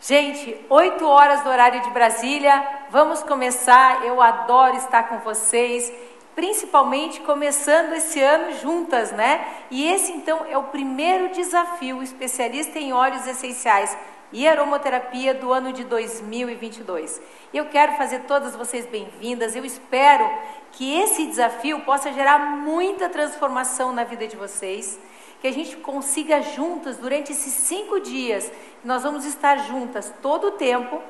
Gente, 8 horas do horário de Brasília, vamos começar. Eu adoro estar com vocês, principalmente começando esse ano juntas, né? E esse então é o primeiro desafio especialista em óleos essenciais e aromaterapia do ano de 2022. Eu quero fazer todas vocês bem-vindas. Eu espero que esse desafio possa gerar muita transformação na vida de vocês que a gente consiga juntas, durante esses cinco dias, nós vamos estar juntas todo o tempo,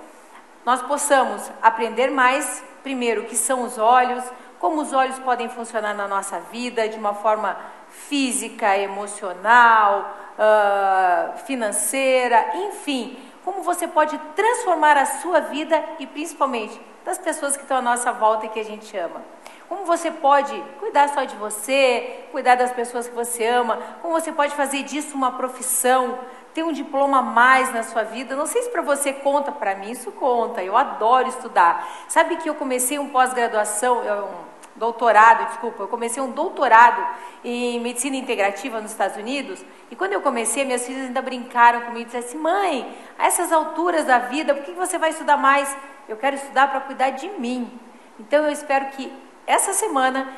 nós possamos aprender mais, primeiro, o que são os olhos, como os olhos podem funcionar na nossa vida de uma forma física, emocional, uh, financeira, enfim, como você pode transformar a sua vida e principalmente das pessoas que estão à nossa volta e que a gente ama. Como você pode cuidar só de você, cuidar das pessoas que você ama, como você pode fazer disso uma profissão, ter um diploma a mais na sua vida. Não sei se para você conta, para mim isso conta. Eu adoro estudar. Sabe que eu comecei um pós-graduação, um doutorado, desculpa, eu comecei um doutorado em medicina integrativa nos Estados Unidos. E quando eu comecei, minhas filhas ainda brincaram comigo e disseram assim: mãe, a essas alturas da vida, por que você vai estudar mais? Eu quero estudar para cuidar de mim. Então eu espero que essa semana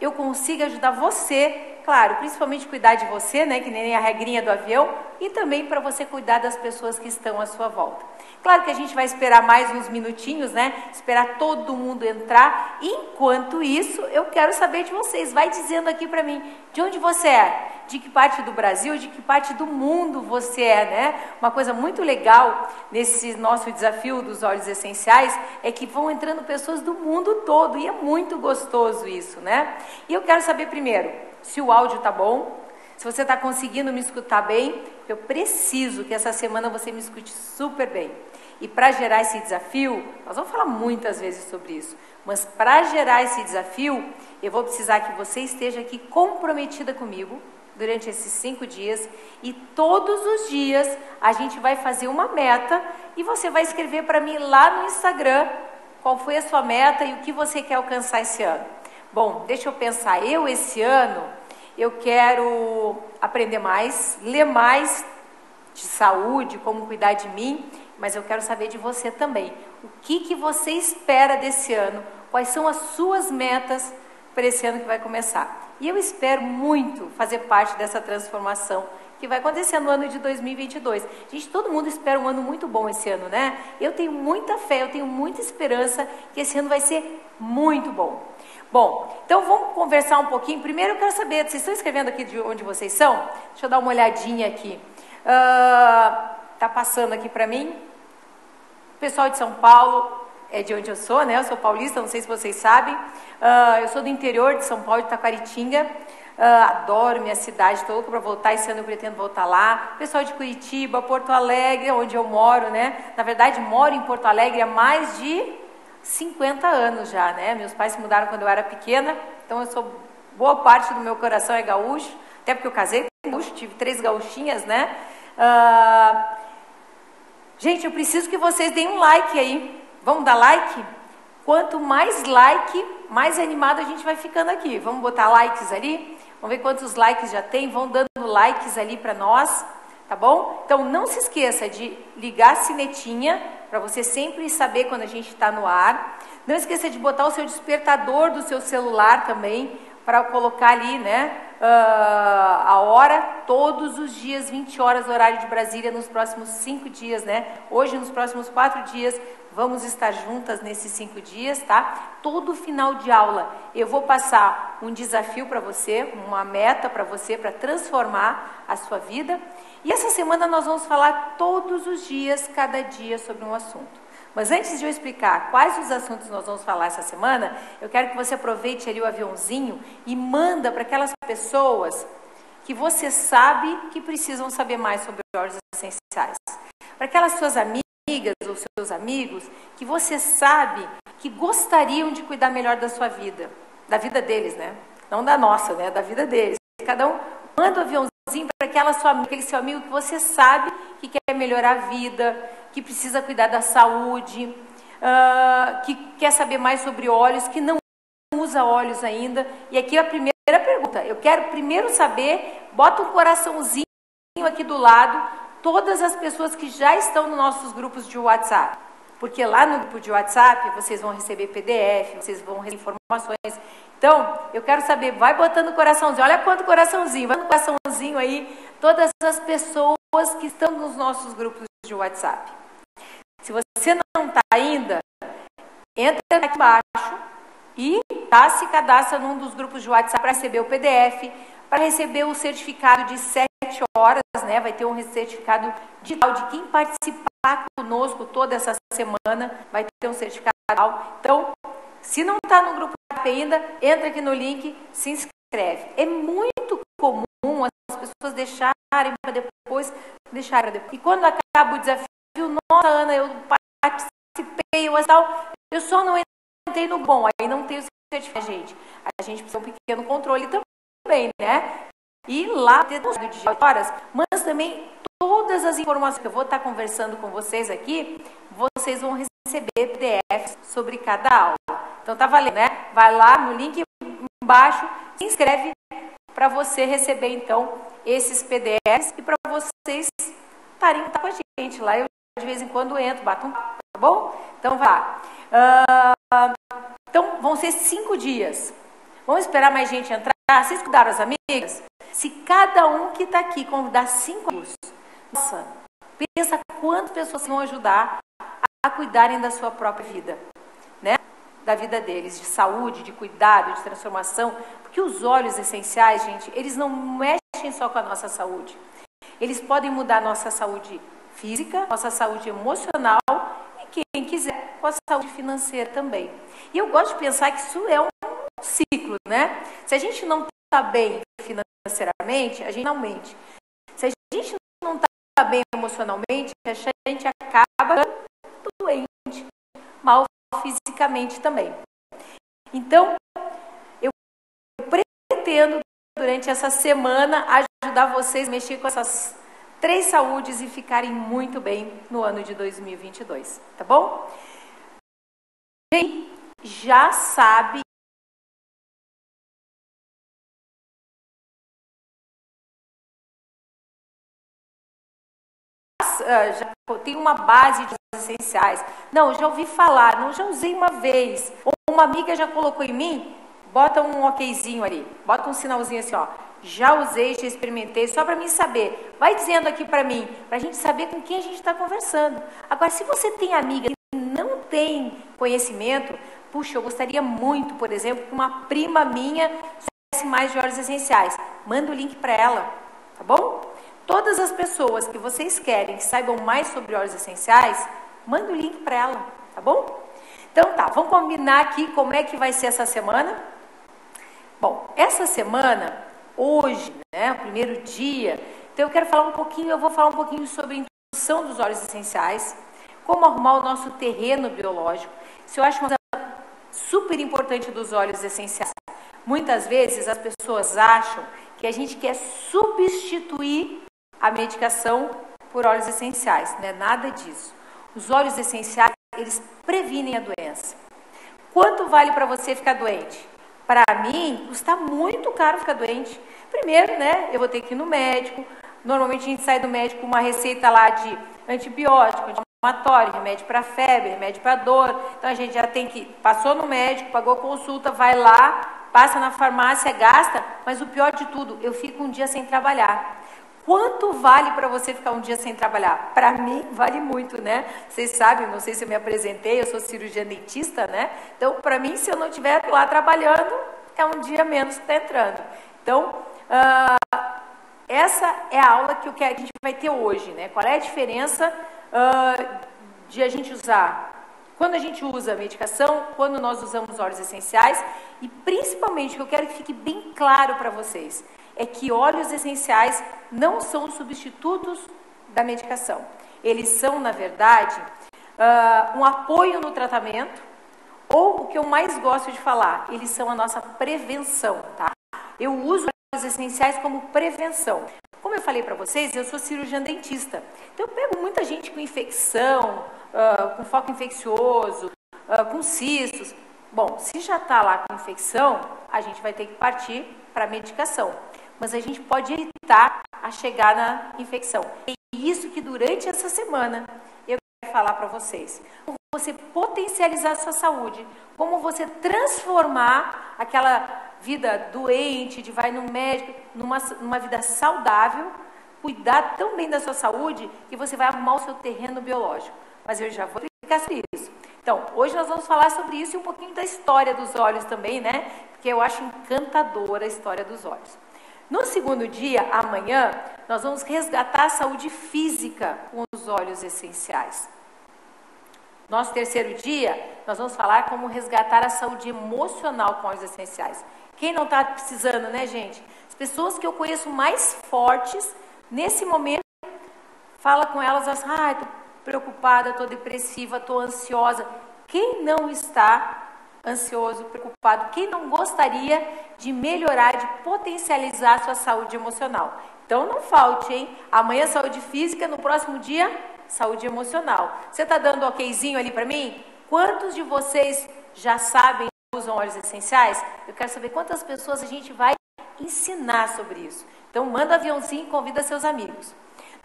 eu consiga ajudar você, claro, principalmente cuidar de você, né, que nem a regrinha do avião, e também para você cuidar das pessoas que estão à sua volta. Claro que a gente vai esperar mais uns minutinhos, né? Esperar todo mundo entrar. Enquanto isso, eu quero saber de vocês. Vai dizendo aqui para mim, de onde você é? de que parte do Brasil, de que parte do mundo você é, né? Uma coisa muito legal nesse nosso desafio dos óleos essenciais é que vão entrando pessoas do mundo todo e é muito gostoso isso, né? E eu quero saber primeiro se o áudio tá bom, se você está conseguindo me escutar bem, eu preciso que essa semana você me escute super bem. E para gerar esse desafio, nós vamos falar muitas vezes sobre isso, mas para gerar esse desafio, eu vou precisar que você esteja aqui comprometida comigo, durante esses cinco dias e todos os dias a gente vai fazer uma meta e você vai escrever para mim lá no Instagram qual foi a sua meta e o que você quer alcançar esse ano. Bom, deixa eu pensar, eu esse ano eu quero aprender mais, ler mais de saúde, como cuidar de mim, mas eu quero saber de você também. O que, que você espera desse ano? Quais são as suas metas para esse ano que vai começar? E eu espero muito fazer parte dessa transformação que vai acontecer no ano de 2022. Gente, todo mundo espera um ano muito bom esse ano, né? Eu tenho muita fé, eu tenho muita esperança que esse ano vai ser muito bom. Bom, então vamos conversar um pouquinho. Primeiro eu quero saber, vocês estão escrevendo aqui de onde vocês são? Deixa eu dar uma olhadinha aqui. Uh, tá passando aqui para mim. Pessoal de São Paulo, é de onde eu sou, né? Eu sou paulista, não sei se vocês sabem. Uh, eu sou do interior de São Paulo, de Taquaritinga. Uh, adoro minha cidade, estou louca para voltar. Esse ano eu pretendo voltar lá. Pessoal de Curitiba, Porto Alegre, onde eu moro, né? Na verdade, moro em Porto Alegre há mais de 50 anos já, né? Meus pais se mudaram quando eu era pequena, então eu sou boa parte do meu coração é gaúcho, até porque eu casei com gaúcho, tive três gaúchinhas, né? Uh, gente, eu preciso que vocês deem um like aí Vamos dar like? Quanto mais like, mais animado a gente vai ficando aqui. Vamos botar likes ali? Vamos ver quantos likes já tem. Vão dando likes ali para nós, tá bom? Então não se esqueça de ligar a sinetinha para você sempre saber quando a gente está no ar. Não esqueça de botar o seu despertador do seu celular também para colocar ali, né? Uh, a hora, todos os dias, 20 horas, horário de Brasília, nos próximos cinco dias, né? Hoje, nos próximos quatro dias, Vamos estar juntas nesses cinco dias, tá? Todo final de aula eu vou passar um desafio para você, uma meta para você para transformar a sua vida. E essa semana nós vamos falar todos os dias, cada dia, sobre um assunto. Mas antes de eu explicar quais os assuntos nós vamos falar essa semana, eu quero que você aproveite ali o aviãozinho e manda para aquelas pessoas que você sabe que precisam saber mais sobre óleos essenciais. Para aquelas suas amigas ou seus amigos que você sabe que gostariam de cuidar melhor da sua vida, da vida deles, né? Não da nossa, né? Da vida deles. Cada um manda um aviãozinho para aquela sua aquele seu amigo que você sabe que quer melhorar a vida, que precisa cuidar da saúde, uh, que quer saber mais sobre óleos, que não usa óleos ainda. E aqui a primeira pergunta, eu quero primeiro saber, bota um coraçãozinho aqui do lado todas as pessoas que já estão nos nossos grupos de WhatsApp. Porque lá no grupo de WhatsApp vocês vão receber PDF, vocês vão receber informações. Então, eu quero saber, vai botando coraçãozinho, olha quanto coraçãozinho, vai no coraçãozinho aí, todas as pessoas que estão nos nossos grupos de WhatsApp. Se você não está ainda, entra aqui embaixo e tá, se cadastra num dos grupos de WhatsApp para receber o PDF, para receber o certificado de 7 horas, né? Vai ter um certificado digital de quem participar conosco toda essa semana, vai ter um certificado. Então, se não está no grupo ainda, entra aqui no link, se inscreve. É muito comum as pessoas deixarem para depois, deixarem para depois. E quando acaba o desafio, nossa, Ana, eu participei, eu, tal, eu só não entrei no bom, aí não tem o certificado, gente. A gente precisa de um pequeno controle também, né? E lá ter de horas, mas também todas as informações que eu vou estar conversando com vocês aqui, vocês vão receber PDFs sobre cada aula. Então tá valendo, né? Vai lá no link embaixo, se inscreve para você receber então esses PDFs e para vocês estarem com a gente lá. Eu de vez em quando entro, bato um tá bom? Então vai lá. Uh, então vão ser cinco dias. Vamos esperar mais gente entrar? Vocês cuidaram as amigas? Se cada um que está aqui convidar cinco amigos, nossa, pensa quantas pessoas vão ajudar a cuidarem da sua própria vida, né? Da vida deles, de saúde, de cuidado, de transformação. Porque os óleos essenciais, gente, eles não mexem só com a nossa saúde. Eles podem mudar a nossa saúde física, nossa saúde emocional e, quem quiser, com a saúde financeira também. E eu gosto de pensar que isso é um ciclo, né? Se a gente não está bem financeiramente, a gente não mente. Se a gente está bem emocionalmente, a gente acaba doente, mal fisicamente também. Então, eu pretendo, durante essa semana, ajudar vocês a mexer com essas três saúdes e ficarem muito bem no ano de 2022, tá bom? Quem já sabe ah, já tem uma base de essenciais. Não, já ouvi falar, não, já usei uma vez. Ou uma amiga já colocou em mim, bota um okzinho ali, bota um sinalzinho assim, ó já usei, já experimentei, só para mim saber. Vai dizendo aqui para mim, para a gente saber com quem a gente está conversando. Agora, se você tem amiga que não tem conhecimento, puxa, eu gostaria muito, por exemplo, que uma prima minha soubesse mais de óleos essenciais. Manda o link para ela, tá bom? Todas as pessoas que vocês querem que saibam mais sobre óleos essenciais, manda o link para ela, tá bom? Então tá, vamos combinar aqui como é que vai ser essa semana? Bom, essa semana hoje, né, o primeiro dia. Então eu quero falar um pouquinho, eu vou falar um pouquinho sobre a introdução dos óleos essenciais, como arrumar o nosso terreno biológico. Isso eu acho uma coisa super importante dos óleos essenciais. Muitas vezes as pessoas acham que a gente quer substituir a medicação por óleos essenciais, não é nada disso. Os óleos essenciais, eles previnem a doença. Quanto vale para você ficar doente? Para mim, custa muito caro ficar doente. Primeiro, né, eu vou ter que ir no médico. Normalmente a gente sai do médico com uma receita lá de antibiótico, anti-inflamatório, remédio para febre, remédio para dor. Então a gente já tem que passou no médico, pagou consulta, vai lá, passa na farmácia, gasta, mas o pior de tudo, eu fico um dia sem trabalhar. Quanto vale para você ficar um dia sem trabalhar? Para mim, vale muito, né? Vocês sabem, não sei se eu me apresentei, eu sou cirurgiã dentista, né? Então, para mim, se eu não estiver lá trabalhando, é um dia menos que está entrando. Então, uh, essa é a aula que, que a gente vai ter hoje, né? Qual é a diferença uh, de a gente usar quando a gente usa medicação, quando nós usamos óleos essenciais e principalmente o que eu quero que fique bem claro para vocês é que óleos essenciais não são substitutos da medicação. Eles são, na verdade, uh, um apoio no tratamento, ou o que eu mais gosto de falar, eles são a nossa prevenção, tá? Eu uso óleos essenciais como prevenção. Como eu falei para vocês, eu sou cirurgiã dentista. Então eu pego muita gente com infecção, uh, com foco infeccioso, uh, com cistos. Bom, se já está lá com infecção, a gente vai ter que partir para medicação mas a gente pode evitar a chegar na infecção. isso que durante essa semana eu quero falar para vocês. Como você potencializar sua saúde, como você transformar aquela vida doente, de vai no médico, numa, numa vida saudável, cuidar tão bem da sua saúde que você vai arrumar o seu terreno biológico. Mas eu já vou explicar sobre isso. Então, hoje nós vamos falar sobre isso e um pouquinho da história dos olhos também, né? Porque eu acho encantadora a história dos olhos. No segundo dia, amanhã, nós vamos resgatar a saúde física com os olhos essenciais. Nosso terceiro dia, nós vamos falar como resgatar a saúde emocional com olhos essenciais. Quem não está precisando, né, gente? As pessoas que eu conheço mais fortes, nesse momento, fala com elas, assim, ah, estou preocupada, estou depressiva, estou ansiosa. Quem não está ansioso, preocupado, quem não gostaria de melhorar, de potencializar a sua saúde emocional? Então não falte, hein? Amanhã saúde física, no próximo dia saúde emocional. Você está dando okzinho ali para mim? Quantos de vocês já sabem usam óleos essenciais? Eu quero saber quantas pessoas a gente vai ensinar sobre isso. Então manda aviãozinho e convida seus amigos.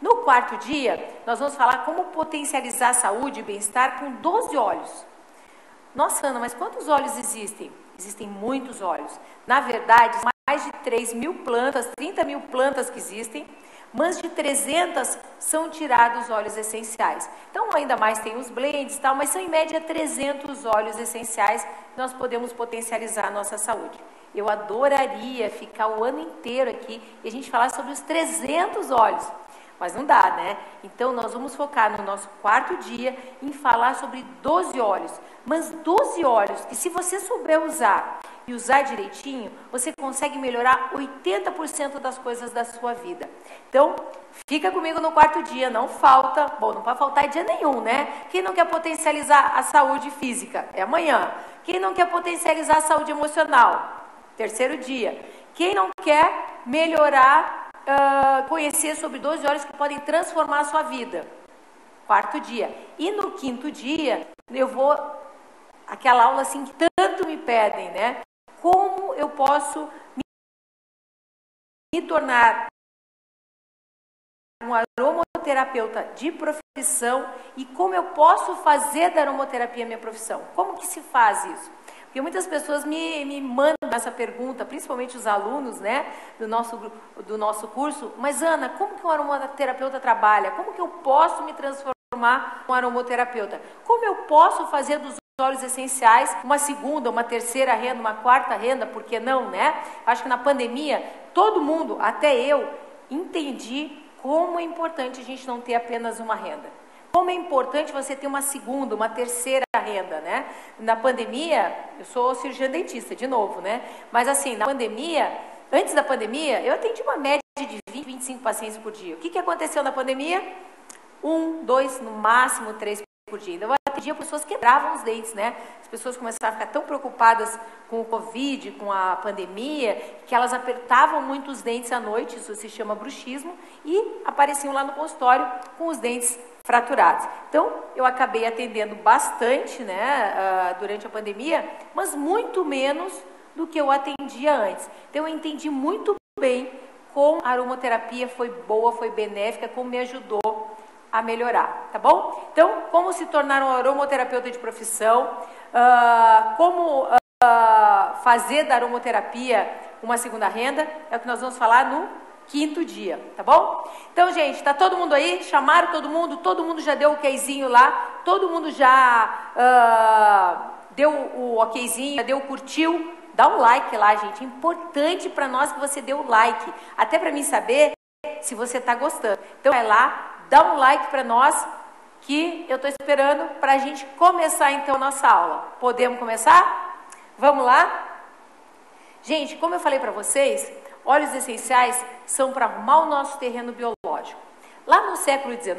No quarto dia, nós vamos falar como potencializar a saúde e bem-estar com 12 óleos. Nossa, Ana, mas quantos óleos existem? Existem muitos óleos. Na verdade, mais de 3 mil plantas, 30 mil plantas que existem, mas de 300 são tirados óleos essenciais. Então, ainda mais tem os blends tal, mas são em média 300 óleos essenciais que nós podemos potencializar a nossa saúde. Eu adoraria ficar o ano inteiro aqui e a gente falar sobre os 300 óleos. Mas não dá, né? Então nós vamos focar no nosso quarto dia em falar sobre 12 óleos. Mas 12 óleos que se você souber usar e usar direitinho, você consegue melhorar 80% das coisas da sua vida. Então, fica comigo no quarto dia, não falta. Bom, não pode faltar dia nenhum, né? Quem não quer potencializar a saúde física? É amanhã. Quem não quer potencializar a saúde emocional? Terceiro dia. Quem não quer melhorar uh, conhecer sobre 12 horas que podem transformar a sua vida. Quarto dia. E no quinto dia, eu vou. Aquela aula assim que tanto me pedem, né? Como eu posso me, tornar um aromaterapeuta de profissão e como eu posso fazer da aromaterapia minha profissão. Como que se faz isso? Porque muitas pessoas me, me mandam essa pergunta, principalmente os alunos né, do, nosso, do nosso curso, mas Ana, como que um aromaterapeuta trabalha? Como que eu posso me transformar um aromaterapeuta? Como eu posso fazer dos óleos essenciais uma segunda, uma terceira renda, uma quarta renda, por que não, né? Acho que na pandemia, todo mundo, até eu, entendi como é importante a gente não ter apenas uma renda. Como é importante você ter uma segunda, uma terceira renda, né? Na pandemia, eu sou cirurgiã dentista, de novo, né? Mas assim, na pandemia, antes da pandemia, eu atendi uma média de 20, 25 pacientes por dia. O que, que aconteceu na pandemia? Um, dois, no máximo três por dia. Então, eu atendia pessoas que quebravam os dentes, né? As pessoas começaram a ficar tão preocupadas com o Covid, com a pandemia, que elas apertavam muito os dentes à noite, isso se chama bruxismo, e apareciam lá no consultório com os dentes fraturados. Então, eu acabei atendendo bastante né, uh, durante a pandemia, mas muito menos do que eu atendia antes. Então, eu entendi muito bem como a aromaterapia foi boa, foi benéfica, como me ajudou a melhorar, tá bom? Então, como se tornar um aromaterapeuta de profissão, uh, como uh, fazer da aromaterapia uma segunda renda, é o que nós vamos falar no quinto dia, tá bom? Então, gente, tá todo mundo aí? Chamaram todo mundo? Todo mundo já deu o okzinho lá? Todo mundo já uh, deu o okzinho, já deu o curtiu? Dá um like lá, gente. É importante para nós que você dê o like, até para mim saber se você tá gostando. Então, vai lá, dá um like para nós, que eu estou esperando para a gente começar então nossa aula. Podemos começar? Vamos lá? Gente, como eu falei para vocês, óleos essenciais são para arrumar o nosso terreno biológico. Lá no século XIX,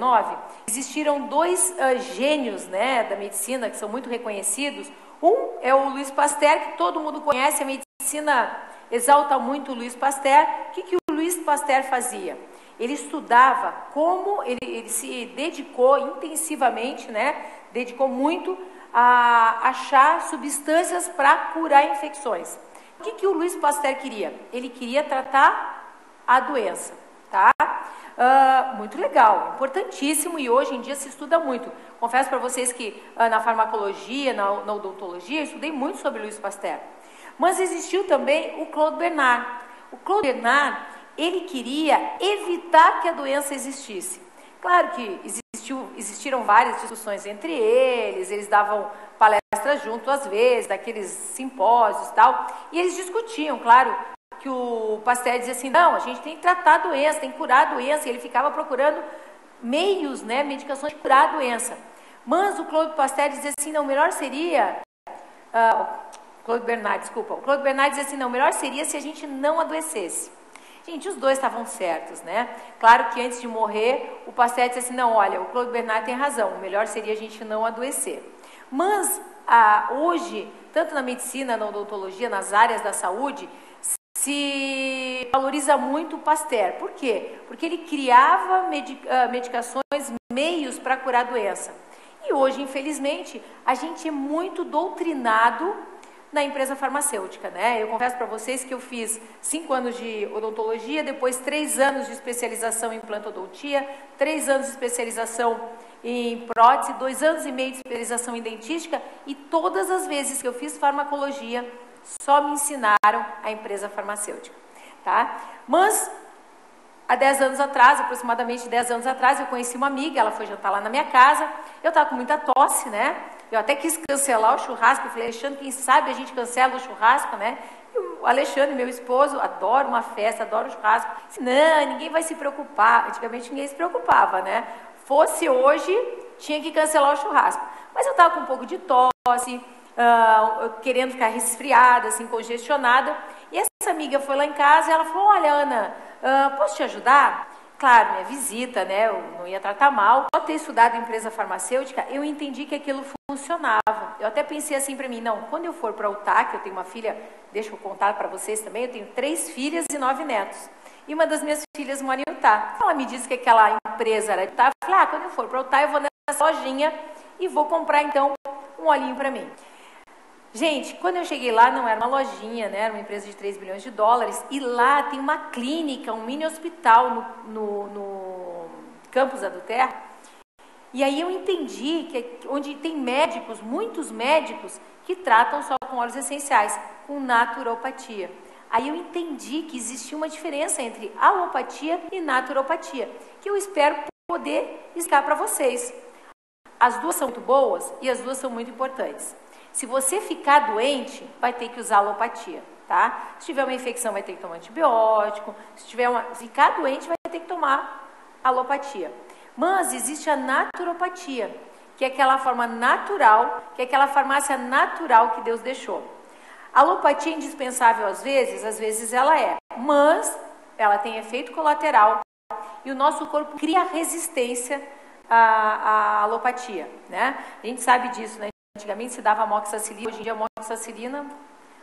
existiram dois uh, gênios né, da medicina que são muito reconhecidos. Um é o Luiz Pasteur, que todo mundo conhece, a medicina exalta muito o Luiz Pasteur. O que, que o Luiz Pasteur fazia? Ele estudava como, ele, ele se dedicou intensivamente, né, dedicou muito a achar substâncias para curar infecções. O que, que o Luiz Pasteur queria? Ele queria tratar a doença, tá? Uh, muito legal, importantíssimo e hoje em dia se estuda muito. Confesso para vocês que uh, na farmacologia, na, na odontologia, eu estudei muito sobre Louis Pasteur. Mas existiu também o Claude Bernard. O Claude Bernard, ele queria evitar que a doença existisse. Claro que existiu, existiram várias discussões entre eles, eles davam palestras junto às vezes, daqueles simpósios e tal, e eles discutiam, claro, que o Pasteur dizia assim, não, a gente tem que tratar a doença, tem que curar a doença, e ele ficava procurando meios, né, medicações de curar a doença. Mas o Claude Pasteur dizia assim, não, melhor seria, uh, Claude Bernard, desculpa, o Claude Bernard dizia assim, não, melhor seria se a gente não adoecesse. Gente, os dois estavam certos, né? Claro que antes de morrer, o Pasteur disse assim, não, olha, o Claude Bernard tem razão, o melhor seria a gente não adoecer. Mas, ah, hoje, tanto na medicina, na odontologia, nas áreas da saúde, se valoriza muito o Pasteur. Por quê? Porque ele criava ah, medicações, meios para curar a doença. E hoje, infelizmente, a gente é muito doutrinado na empresa farmacêutica, né? Eu confesso para vocês que eu fiz cinco anos de odontologia, depois três anos de especialização em plantodontia, três anos de especialização em prótese, dois anos e meio de especialização em dentística e todas as vezes que eu fiz farmacologia só me ensinaram a empresa farmacêutica, tá? Mas há dez anos atrás, aproximadamente dez anos atrás, eu conheci uma amiga, ela foi jantar lá na minha casa, eu estava com muita tosse, né? Eu até quis cancelar o churrasco. Eu falei, Alexandre, quem sabe a gente cancela o churrasco, né? E o Alexandre, meu esposo, adora uma festa, adora o churrasco. Disse, não, ninguém vai se preocupar. Antigamente ninguém se preocupava, né? Fosse hoje, tinha que cancelar o churrasco. Mas eu estava com um pouco de tosse, uh, querendo ficar resfriada, assim, congestionada. E essa amiga foi lá em casa e ela falou, olha, Ana, uh, posso te ajudar? Claro, minha visita, né, eu não ia tratar mal. Ao ter estudado empresa farmacêutica, eu entendi que aquilo funcionava. Eu até pensei assim para mim, não, quando eu for para o TAC, eu tenho uma filha, deixa eu contar para vocês também, eu tenho três filhas e nove netos. E uma das minhas filhas mora em Utah. Ela me disse que aquela empresa era de Utah. Eu falei, ah, quando eu for para Utah, eu vou nessa lojinha e vou comprar então um olhinho para mim. Gente, quando eu cheguei lá, não era uma lojinha, né? era uma empresa de 3 bilhões de dólares, e lá tem uma clínica, um mini hospital no, no, no campus da Duterra. E aí eu entendi que é onde tem médicos, muitos médicos, que tratam só com óleos essenciais, com naturopatia. Aí eu entendi que existia uma diferença entre alopatia e naturopatia, que eu espero poder explicar para vocês. As duas são muito boas e as duas são muito importantes. Se você ficar doente, vai ter que usar alopatia, tá? Se tiver uma infecção, vai ter que tomar antibiótico. Se tiver uma, ficar doente, vai ter que tomar alopatia. Mas existe a naturopatia, que é aquela forma natural, que é aquela farmácia natural que Deus deixou. A alopatia é indispensável às vezes, às vezes ela é, mas ela tem efeito colateral e o nosso corpo cria resistência à, à alopatia, né? A gente sabe disso, né? Antigamente se dava amoxicilina, hoje em dia a amoxicilina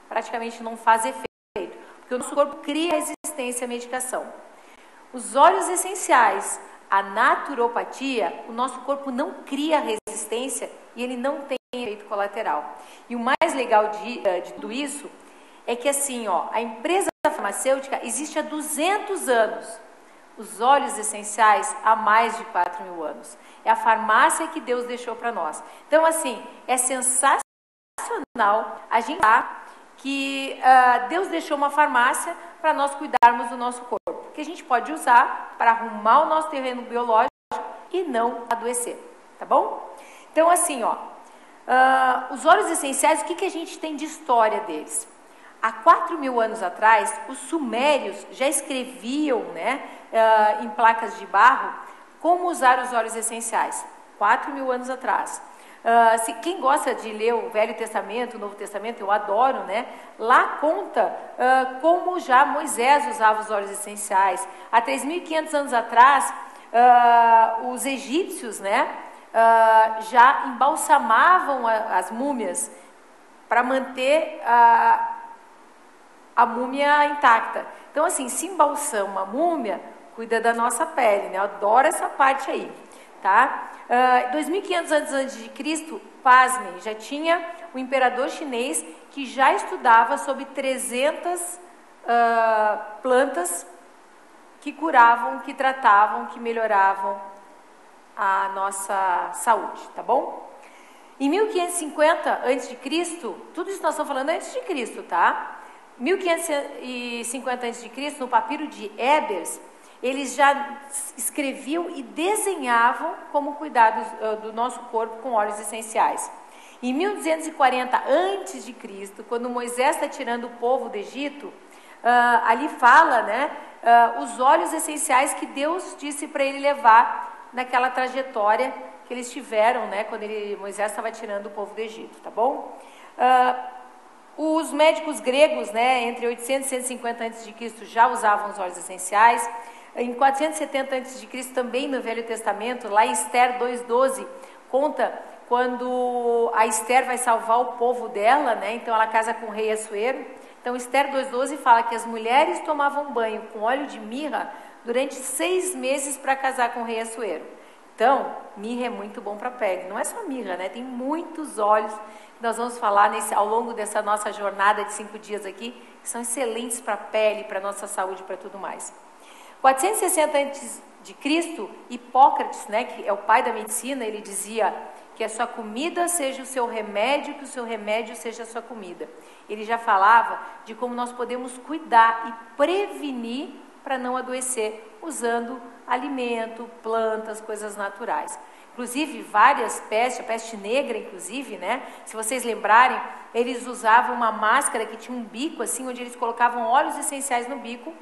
praticamente não faz efeito, porque o nosso corpo cria resistência à medicação. Os óleos essenciais, a naturopatia, o nosso corpo não cria resistência e ele não tem efeito colateral. E o mais legal de, eh, de tudo isso é que assim, ó, a empresa farmacêutica existe há 200 anos. Os óleos essenciais há mais de 4 mil anos. É a farmácia que Deus deixou para nós. Então, assim, é sensacional a gente falar que uh, Deus deixou uma farmácia para nós cuidarmos do nosso corpo, que a gente pode usar para arrumar o nosso terreno biológico e não adoecer, tá bom? Então, assim, ó, uh, os óleos essenciais, o que, que a gente tem de história deles? Há 4 mil anos atrás, os sumérios já escreviam né, uh, em placas de barro como usar os óleos essenciais? 4 mil anos atrás. Uh, se, quem gosta de ler o Velho Testamento, o Novo Testamento, eu adoro, né? Lá conta uh, como já Moisés usava os óleos essenciais. Há 3.500 anos atrás, uh, os egípcios, né? já embalsamavam a, as múmias para manter a, a múmia intacta. Então, assim, se embalsama a múmia, cuida da nossa pele, né? Eu adoro essa parte aí, tá? Uh, 2500 anos antes de Cristo, pasmem, já tinha o imperador chinês que já estudava sobre 300 uh, plantas que curavam, que tratavam, que melhoravam a nossa saúde, tá bom? Em 1550 a.C., tudo isso nós estamos falando antes de Cristo, tá? 1550 a.C., no papiro de Ebers, eles já escreviam e desenhavam como cuidar do, do nosso corpo com óleos essenciais. Em 1240 a.C., quando Moisés está tirando o povo do Egito, uh, ali fala, né, uh, os óleos essenciais que Deus disse para ele levar naquela trajetória que eles tiveram, né, quando ele, Moisés estava tirando o povo do Egito, tá bom? Uh, os médicos gregos, né, entre 800 e 150 a.C. já usavam os óleos essenciais. Em 470 a.C., também no Velho Testamento, lá em Esther 2,12, conta quando a Esther vai salvar o povo dela, né? Então ela casa com o rei Assuero. Então Esther 2,12 fala que as mulheres tomavam banho com óleo de mirra durante seis meses para casar com o rei Assuero. Então, mirra é muito bom para a pele. Não é só mirra, né? Tem muitos óleos que nós vamos falar nesse, ao longo dessa nossa jornada de cinco dias aqui, que são excelentes para a pele, para a nossa saúde, para tudo mais. 460 a.C., Hipócrates, né, que é o pai da medicina, ele dizia que a sua comida seja o seu remédio, que o seu remédio seja a sua comida. Ele já falava de como nós podemos cuidar e prevenir para não adoecer usando alimento, plantas, coisas naturais. Inclusive, várias pestes, a peste negra, inclusive, né? Se vocês lembrarem, eles usavam uma máscara que tinha um bico, assim, onde eles colocavam óleos essenciais no bico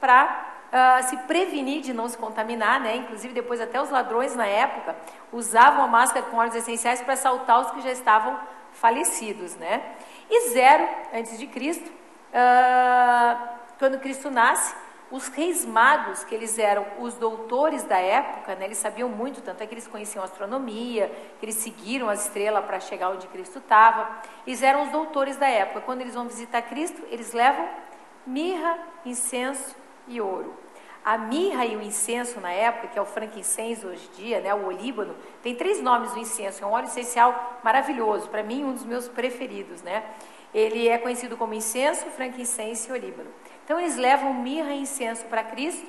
para uh, se prevenir de não se contaminar, né? Inclusive depois até os ladrões na época usavam a máscara com óleos essenciais para assaltar os que já estavam falecidos, né? E zero antes de Cristo, uh, quando Cristo nasce, os reis magos, que eles eram os doutores da época, né, eles sabiam muito, tanto é que eles conheciam astronomia, que eles seguiram a estrela para chegar onde Cristo estava. Eles eram os doutores da época. Quando eles vão visitar Cristo, eles levam mirra, incenso e ouro. A mirra e o incenso na época, que é o frankincense hoje em dia, né, o olíbano, tem três nomes o incenso, é um óleo essencial maravilhoso, para mim um dos meus preferidos, né? Ele é conhecido como incenso, frankincense e olíbano. Então eles levam mirra e incenso para Cristo,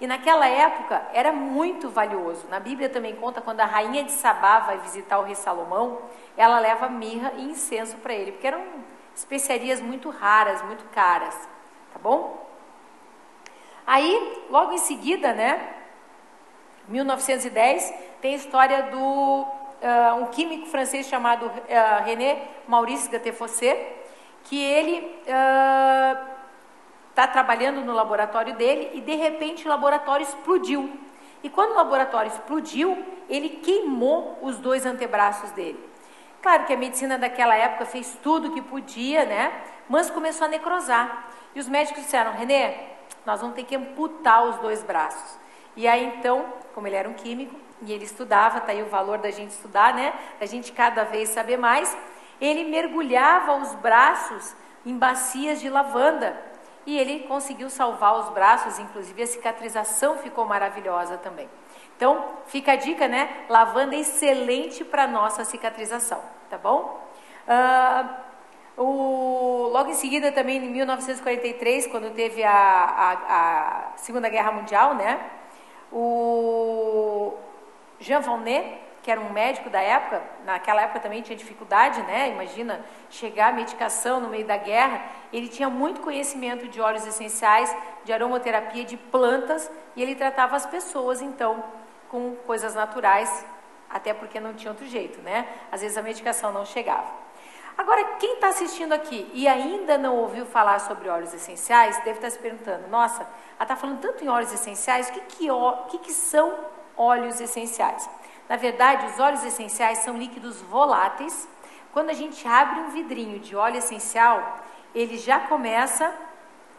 e naquela época era muito valioso. Na Bíblia também conta quando a rainha de Sabá vai visitar o rei Salomão, ela leva mirra e incenso para ele, porque eram especiarias muito raras, muito caras, tá bom? Aí, logo em seguida, né, 1910, tem a história do uh, um químico francês chamado uh, René Maurice Gattefossé, que ele está trabalhando no laboratório dele e de repente o laboratório explodiu. E quando o laboratório explodiu, ele queimou os dois antebraços dele. Claro que a medicina daquela época fez tudo o que podia, né? Mas começou a necrosar. E os médicos disseram: René, nós vamos ter que amputar os dois braços. E aí então, como ele era um químico e ele estudava, tá aí o valor da gente estudar, né? Da gente cada vez saber mais. Ele mergulhava os braços em bacias de lavanda e ele conseguiu salvar os braços, inclusive a cicatrização ficou maravilhosa também. Então, fica a dica, né? Lavanda é excelente para nossa cicatrização, tá bom? Uh, o, logo em seguida, também em 1943, quando teve a, a, a Segunda Guerra Mundial, né? O Jean Vonnet, que era um médico da época, naquela época também tinha dificuldade, né? Imagina chegar a medicação no meio da guerra. Ele tinha muito conhecimento de óleos essenciais, de aromaterapia, de plantas, e ele tratava as pessoas, então, com coisas naturais, até porque não tinha outro jeito, né? Às vezes a medicação não chegava. Agora, quem está assistindo aqui e ainda não ouviu falar sobre óleos essenciais, deve estar tá se perguntando: nossa, ela está falando tanto em óleos essenciais, o que, que, que, que são óleos essenciais? Na verdade, os óleos essenciais são líquidos voláteis. Quando a gente abre um vidrinho de óleo essencial, ele já começa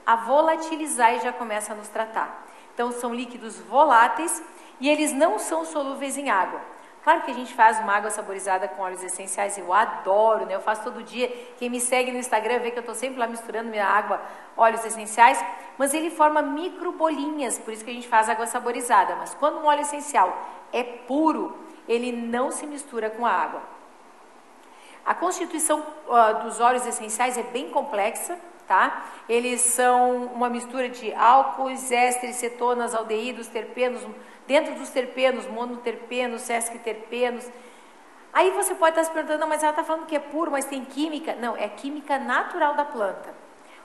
a volatilizar e já começa a nos tratar. Então, são líquidos voláteis e eles não são solúveis em água. Claro que a gente faz uma água saborizada com óleos essenciais, eu adoro, né? Eu faço todo dia. Quem me segue no Instagram vê que eu estou sempre lá misturando minha água, óleos essenciais, mas ele forma micro bolinhas, por isso que a gente faz água saborizada. Mas quando um óleo essencial é puro, ele não se mistura com a água. A constituição uh, dos óleos essenciais é bem complexa, tá? Eles são uma mistura de álcoois, ésteres, cetonas, aldeídos, terpenos, dentro dos terpenos, monoterpenos, sesquiterpenos. Aí você pode estar se perguntando, mas ela está falando que é puro, mas tem química? Não, é química natural da planta.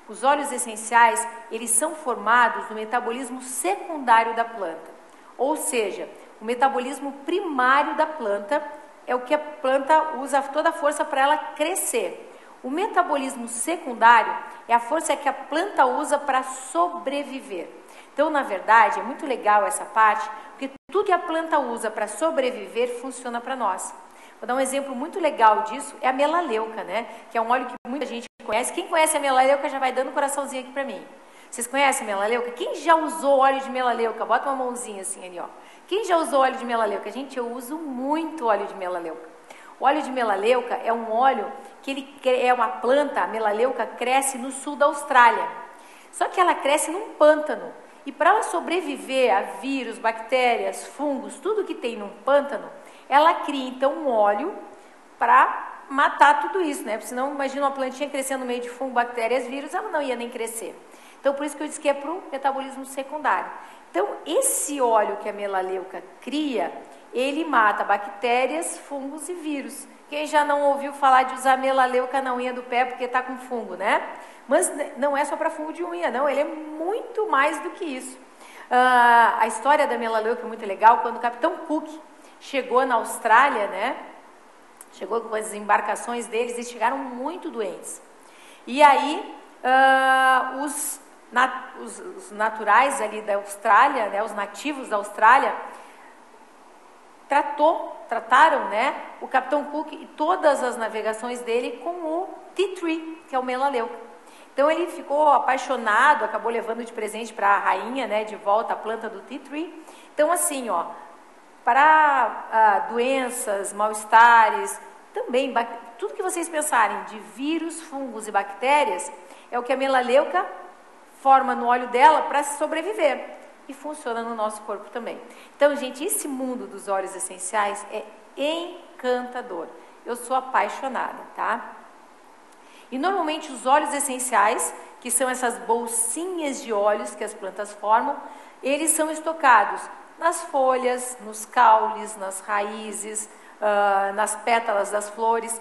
Os óleos essenciais, eles são formados no metabolismo secundário da planta. Ou seja, o metabolismo primário da planta é o que a planta usa toda a força para ela crescer. O metabolismo secundário é a força que a planta usa para sobreviver. Então, na verdade, é muito legal essa parte, porque tudo que a planta usa para sobreviver funciona para nós. Vou dar um exemplo muito legal disso, é a melaleuca, né? Que é um óleo que muita gente conhece. Quem conhece a melaleuca já vai dando um coraçãozinho aqui para mim. Vocês conhecem a melaleuca? Quem já usou óleo de melaleuca? Bota uma mãozinha assim ali, ó. Quem já usou óleo de melaleuca? Gente, eu uso muito óleo de melaleuca. O óleo de melaleuca é um óleo que ele é uma planta, a melaleuca cresce no sul da Austrália. Só que ela cresce num pântano. E para ela sobreviver a vírus, bactérias, fungos, tudo que tem num pântano, ela cria então um óleo para matar tudo isso, né? Porque senão, imagina uma plantinha crescendo no meio de fungo, bactérias, vírus, ela não ia nem crescer. Então, por isso que eu disse que é para o metabolismo secundário. Então, esse óleo que a melaleuca cria, ele mata bactérias, fungos e vírus. Quem já não ouviu falar de usar melaleuca na unha do pé porque está com fungo, né? Mas não é só para fungo de unha, não, ele é muito mais do que isso. Uh, a história da melaleuca é muito legal, quando o Capitão Cook chegou na Austrália, né? Chegou com as embarcações deles, eles chegaram muito doentes. E aí, uh, os, nat, os, os, naturais ali da Austrália, né, os nativos da Austrália, tratou, trataram, né, o Capitão Cook e todas as navegações dele com o tea tree, que é o melaleuca. Então ele ficou apaixonado, acabou levando de presente para a rainha, né, de volta a planta do tea tree. Então assim, ó, para ah, doenças, mal-estares, também tudo que vocês pensarem de vírus, fungos e bactérias é o que a melaleuca forma no óleo dela para sobreviver e funciona no nosso corpo também. Então, gente, esse mundo dos óleos essenciais é encantador. Eu sou apaixonada, tá? E normalmente os óleos essenciais, que são essas bolsinhas de óleos que as plantas formam, eles são estocados nas folhas, nos caules, nas raízes, uh, nas pétalas das flores.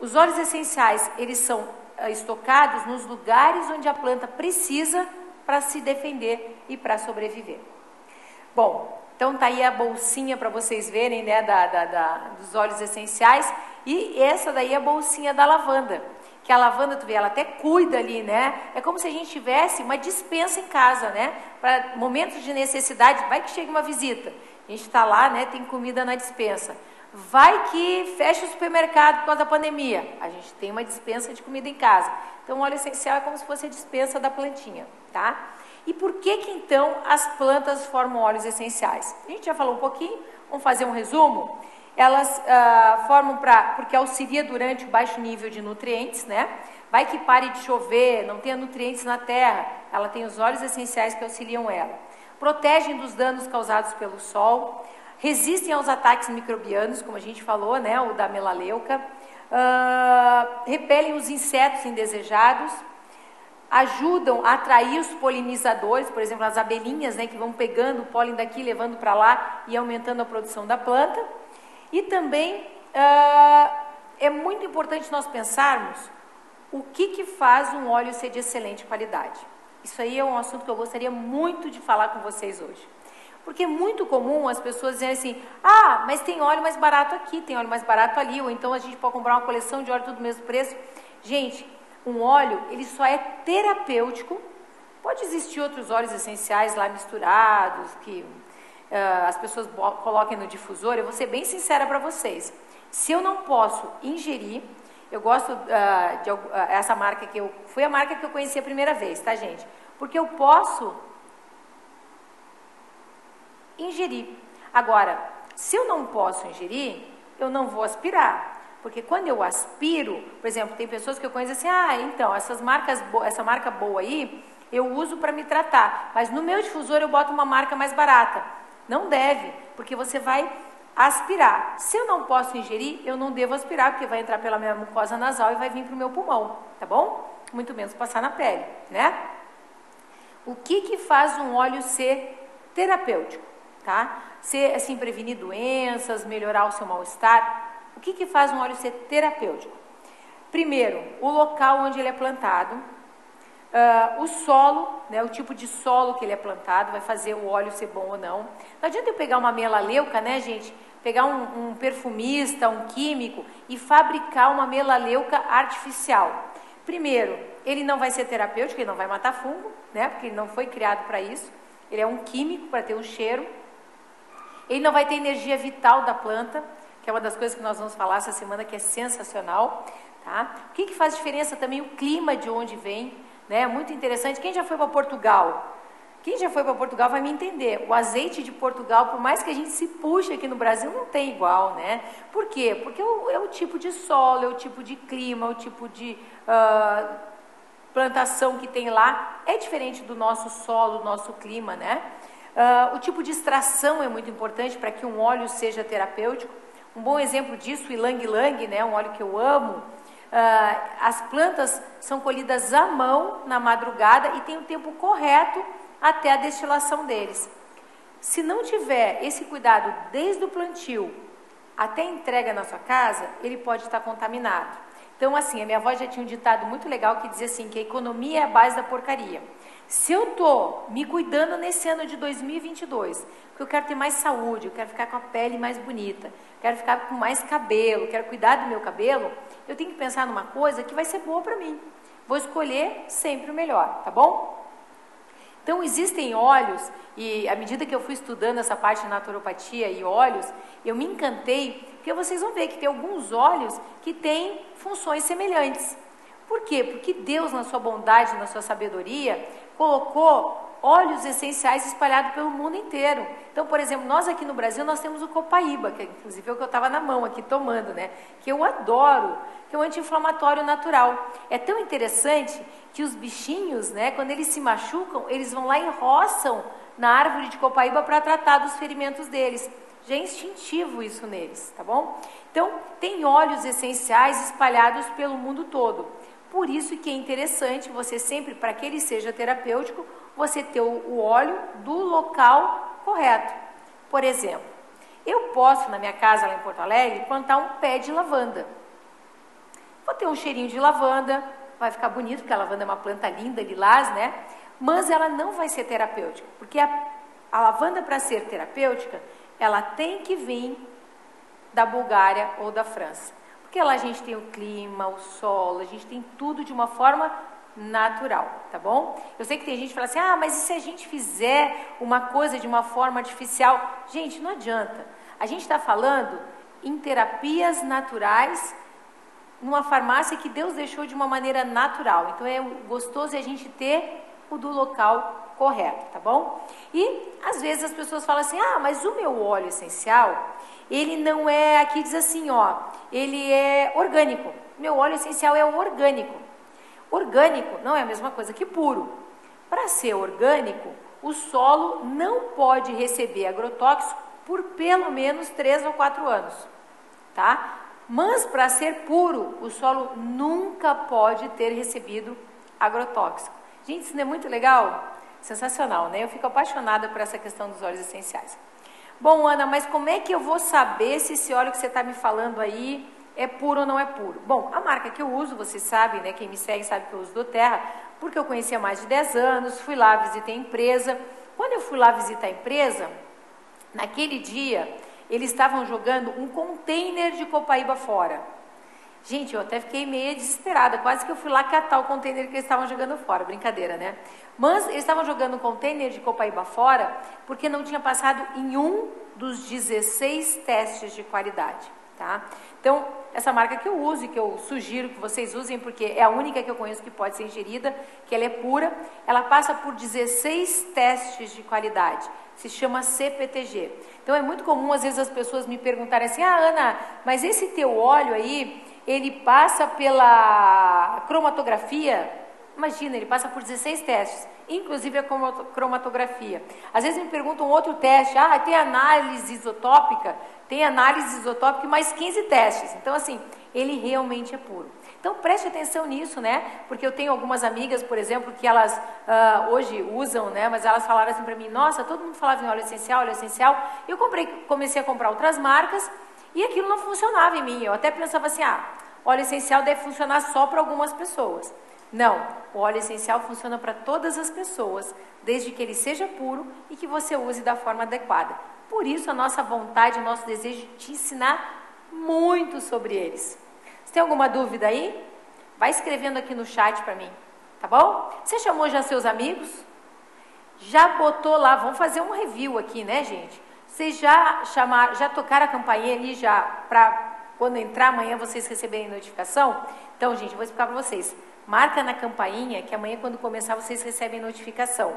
Os óleos essenciais, eles são uh, estocados nos lugares onde a planta precisa para se defender e para sobreviver. Bom, então tá aí a bolsinha para vocês verem, né, da, da, da, dos óleos essenciais. E essa daí é a bolsinha da lavanda que a lavanda, tu vê, ela até cuida ali, né? É como se a gente tivesse uma dispensa em casa, né? Para momentos de necessidade, vai que chega uma visita, a gente está lá, né? Tem comida na dispensa. Vai que fecha o supermercado por causa da pandemia, a gente tem uma dispensa de comida em casa. Então, o óleo essencial é como se fosse a dispensa da plantinha, tá? E por que que então as plantas formam óleos essenciais? A gente já falou um pouquinho, vamos fazer um resumo? elas uh, formam para, porque auxilia durante o baixo nível de nutrientes, né? Vai que pare de chover, não tenha nutrientes na terra, ela tem os óleos essenciais que auxiliam ela. Protegem dos danos causados pelo sol, resistem aos ataques microbianos, como a gente falou, né? O da melaleuca, uh, repelem os insetos indesejados, ajudam a atrair os polinizadores, por exemplo, as abelhinhas, né? Que vão pegando o pólen daqui, levando para lá e aumentando a produção da planta e também uh, é muito importante nós pensarmos o que, que faz um óleo ser de excelente qualidade. Isso aí é um assunto que eu gostaria muito de falar com vocês hoje. Porque é muito comum as pessoas dizerem assim: ah, mas tem óleo mais barato aqui, tem óleo mais barato ali, ou então a gente pode comprar uma coleção de óleo tudo do mesmo preço. Gente, um óleo, ele só é terapêutico. Pode existir outros óleos essenciais lá misturados, que uh, as pessoas coloquem no difusor, eu vou ser bem sincera para vocês. Se eu não posso ingerir, eu gosto uh, de uh, essa marca que eu foi a marca que eu conheci a primeira vez, tá gente? Porque eu posso ingerir. Agora, se eu não posso ingerir, eu não vou aspirar. Porque quando eu aspiro, por exemplo, tem pessoas que eu conheço assim, ah, então, essas marcas, essa marca boa aí, eu uso para me tratar, mas no meu difusor eu boto uma marca mais barata. Não deve, porque você vai aspirar. Se eu não posso ingerir, eu não devo aspirar, porque vai entrar pela minha mucosa nasal e vai vir para o meu pulmão, tá bom? muito menos passar na pele, né? O que que faz um óleo ser terapêutico, tá? Ser, assim, prevenir doenças, melhorar o seu mal-estar. Que que faz um óleo ser terapêutico? Primeiro, o local onde ele é plantado, uh, o solo, né, o tipo de solo que ele é plantado, vai fazer o óleo ser bom ou não. Não adianta eu pegar uma melaleuca, né, gente? Pegar um, um perfumista, um químico e fabricar uma melaleuca artificial. Primeiro, ele não vai ser terapêutico, ele não vai matar fungo, né? Porque ele não foi criado para isso. Ele é um químico para ter um cheiro. Ele não vai ter energia vital da planta, que é uma das coisas que nós vamos falar essa semana, que é sensacional. Tá? O que, que faz diferença também o clima de onde vem, né? Muito interessante. Quem já foi para Portugal? Quem já foi para Portugal vai me entender. O azeite de Portugal, por mais que a gente se puxe aqui no Brasil, não tem igual, né? Por quê? Porque é o, é o tipo de solo, é o tipo de clima, é o tipo de uh, plantação que tem lá. É diferente do nosso solo, do nosso clima, né? Uh, o tipo de extração é muito importante para que um óleo seja terapêutico. Um bom exemplo disso, o ilang ilang, né? Um óleo que eu amo. Uh, as plantas são colhidas à mão na madrugada e tem o tempo correto até a destilação deles. Se não tiver esse cuidado desde o plantio até a entrega na sua casa, ele pode estar contaminado. Então, assim, a minha avó já tinha um ditado muito legal que dizia assim, que a economia é a base da porcaria. Se eu estou me cuidando nesse ano de 2022, porque eu quero ter mais saúde, eu quero ficar com a pele mais bonita, quero ficar com mais cabelo, quero cuidar do meu cabelo, eu tenho que pensar numa coisa que vai ser boa para mim. Vou escolher sempre o melhor, tá bom? Então existem óleos e à medida que eu fui estudando essa parte de naturopatia e óleos, eu me encantei, porque vocês vão ver que tem alguns óleos que têm funções semelhantes. Por quê? Porque Deus, na sua bondade, na sua sabedoria, colocou óleos essenciais espalhados pelo mundo inteiro. Então, por exemplo, nós aqui no Brasil, nós temos o copaíba, que inclusive é o que eu estava na mão aqui tomando, né? Que eu adoro, que é um anti-inflamatório natural. É tão interessante que os bichinhos, né, quando eles se machucam, eles vão lá e roçam na árvore de copaíba para tratar dos ferimentos deles. Já é instintivo isso neles, tá bom? Então, tem óleos essenciais espalhados pelo mundo todo. Por isso que é interessante você sempre, para que ele seja terapêutico, você ter o óleo do local correto. Por exemplo, eu posso na minha casa lá em Porto Alegre plantar um pé de lavanda. Vou ter um cheirinho de lavanda, vai ficar bonito, porque a lavanda é uma planta linda, lilás, né? Mas ela não vai ser terapêutica, porque a, a lavanda para ser terapêutica, ela tem que vir da Bulgária ou da França. Porque lá a gente tem o clima, o solo, a gente tem tudo de uma forma natural, tá bom? Eu sei que tem gente que fala assim: ah, mas e se a gente fizer uma coisa de uma forma artificial? Gente, não adianta. A gente está falando em terapias naturais numa farmácia que Deus deixou de uma maneira natural. Então é gostoso a gente ter o do local correto, tá bom? E às vezes as pessoas falam assim: ah, mas o meu óleo essencial, ele não é, aqui diz assim, ó, ele é orgânico. Meu óleo essencial é orgânico. Orgânico não é a mesma coisa que puro. Para ser orgânico, o solo não pode receber agrotóxico por pelo menos 3 ou 4 anos, tá? Mas para ser puro, o solo nunca pode ter recebido agrotóxico. Gente, isso não é muito legal? Sensacional, né? Eu fico apaixonada por essa questão dos óleos essenciais. Bom, Ana, mas como é que eu vou saber se esse óleo que você está me falando aí é puro ou não é puro? Bom, a marca que eu uso, vocês sabem, né? Quem me segue sabe que eu uso do Terra, porque eu conheci há mais de 10 anos, fui lá, visitei a empresa. Quando eu fui lá visitar a empresa, naquele dia, eles estavam jogando um container de copaíba fora. Gente, eu até fiquei meio desesperada, quase que eu fui lá catar o container que eles estavam jogando fora, brincadeira, né? Mas eles estavam jogando um container de copaíba fora porque não tinha passado em um dos 16 testes de qualidade, tá? Então, essa marca que eu uso e que eu sugiro que vocês usem, porque é a única que eu conheço que pode ser ingerida, que ela é pura, ela passa por 16 testes de qualidade. Se chama CPTG. Então é muito comum às vezes as pessoas me perguntarem assim: "Ah, Ana, mas esse teu óleo aí, ele passa pela cromatografia?" Imagina, ele passa por 16 testes, inclusive a cromatografia. Às vezes me perguntam outro teste, ah, tem análise isotópica? Tem análise isotópica e mais 15 testes. Então, assim, ele realmente é puro. Então preste atenção nisso, né? Porque eu tenho algumas amigas, por exemplo, que elas uh, hoje usam, né? Mas elas falaram assim para mim: Nossa, todo mundo falava em óleo essencial, óleo essencial. Eu comprei, comecei a comprar outras marcas e aquilo não funcionava em mim. Eu até pensava assim: Ah, óleo essencial deve funcionar só para algumas pessoas. Não, o óleo essencial funciona para todas as pessoas, desde que ele seja puro e que você use da forma adequada. Por isso, a nossa vontade, o nosso desejo de te ensinar muito sobre eles. Você tem alguma dúvida aí? Vai escrevendo aqui no chat para mim, tá bom? Você chamou já seus amigos? Já botou lá, vamos fazer um review aqui, né, gente? Vocês já chamaram, já tocaram a campainha ali já para quando entrar amanhã vocês receberem notificação? Então, gente, vou explicar para vocês. Marca na campainha que amanhã quando começar vocês recebem notificação.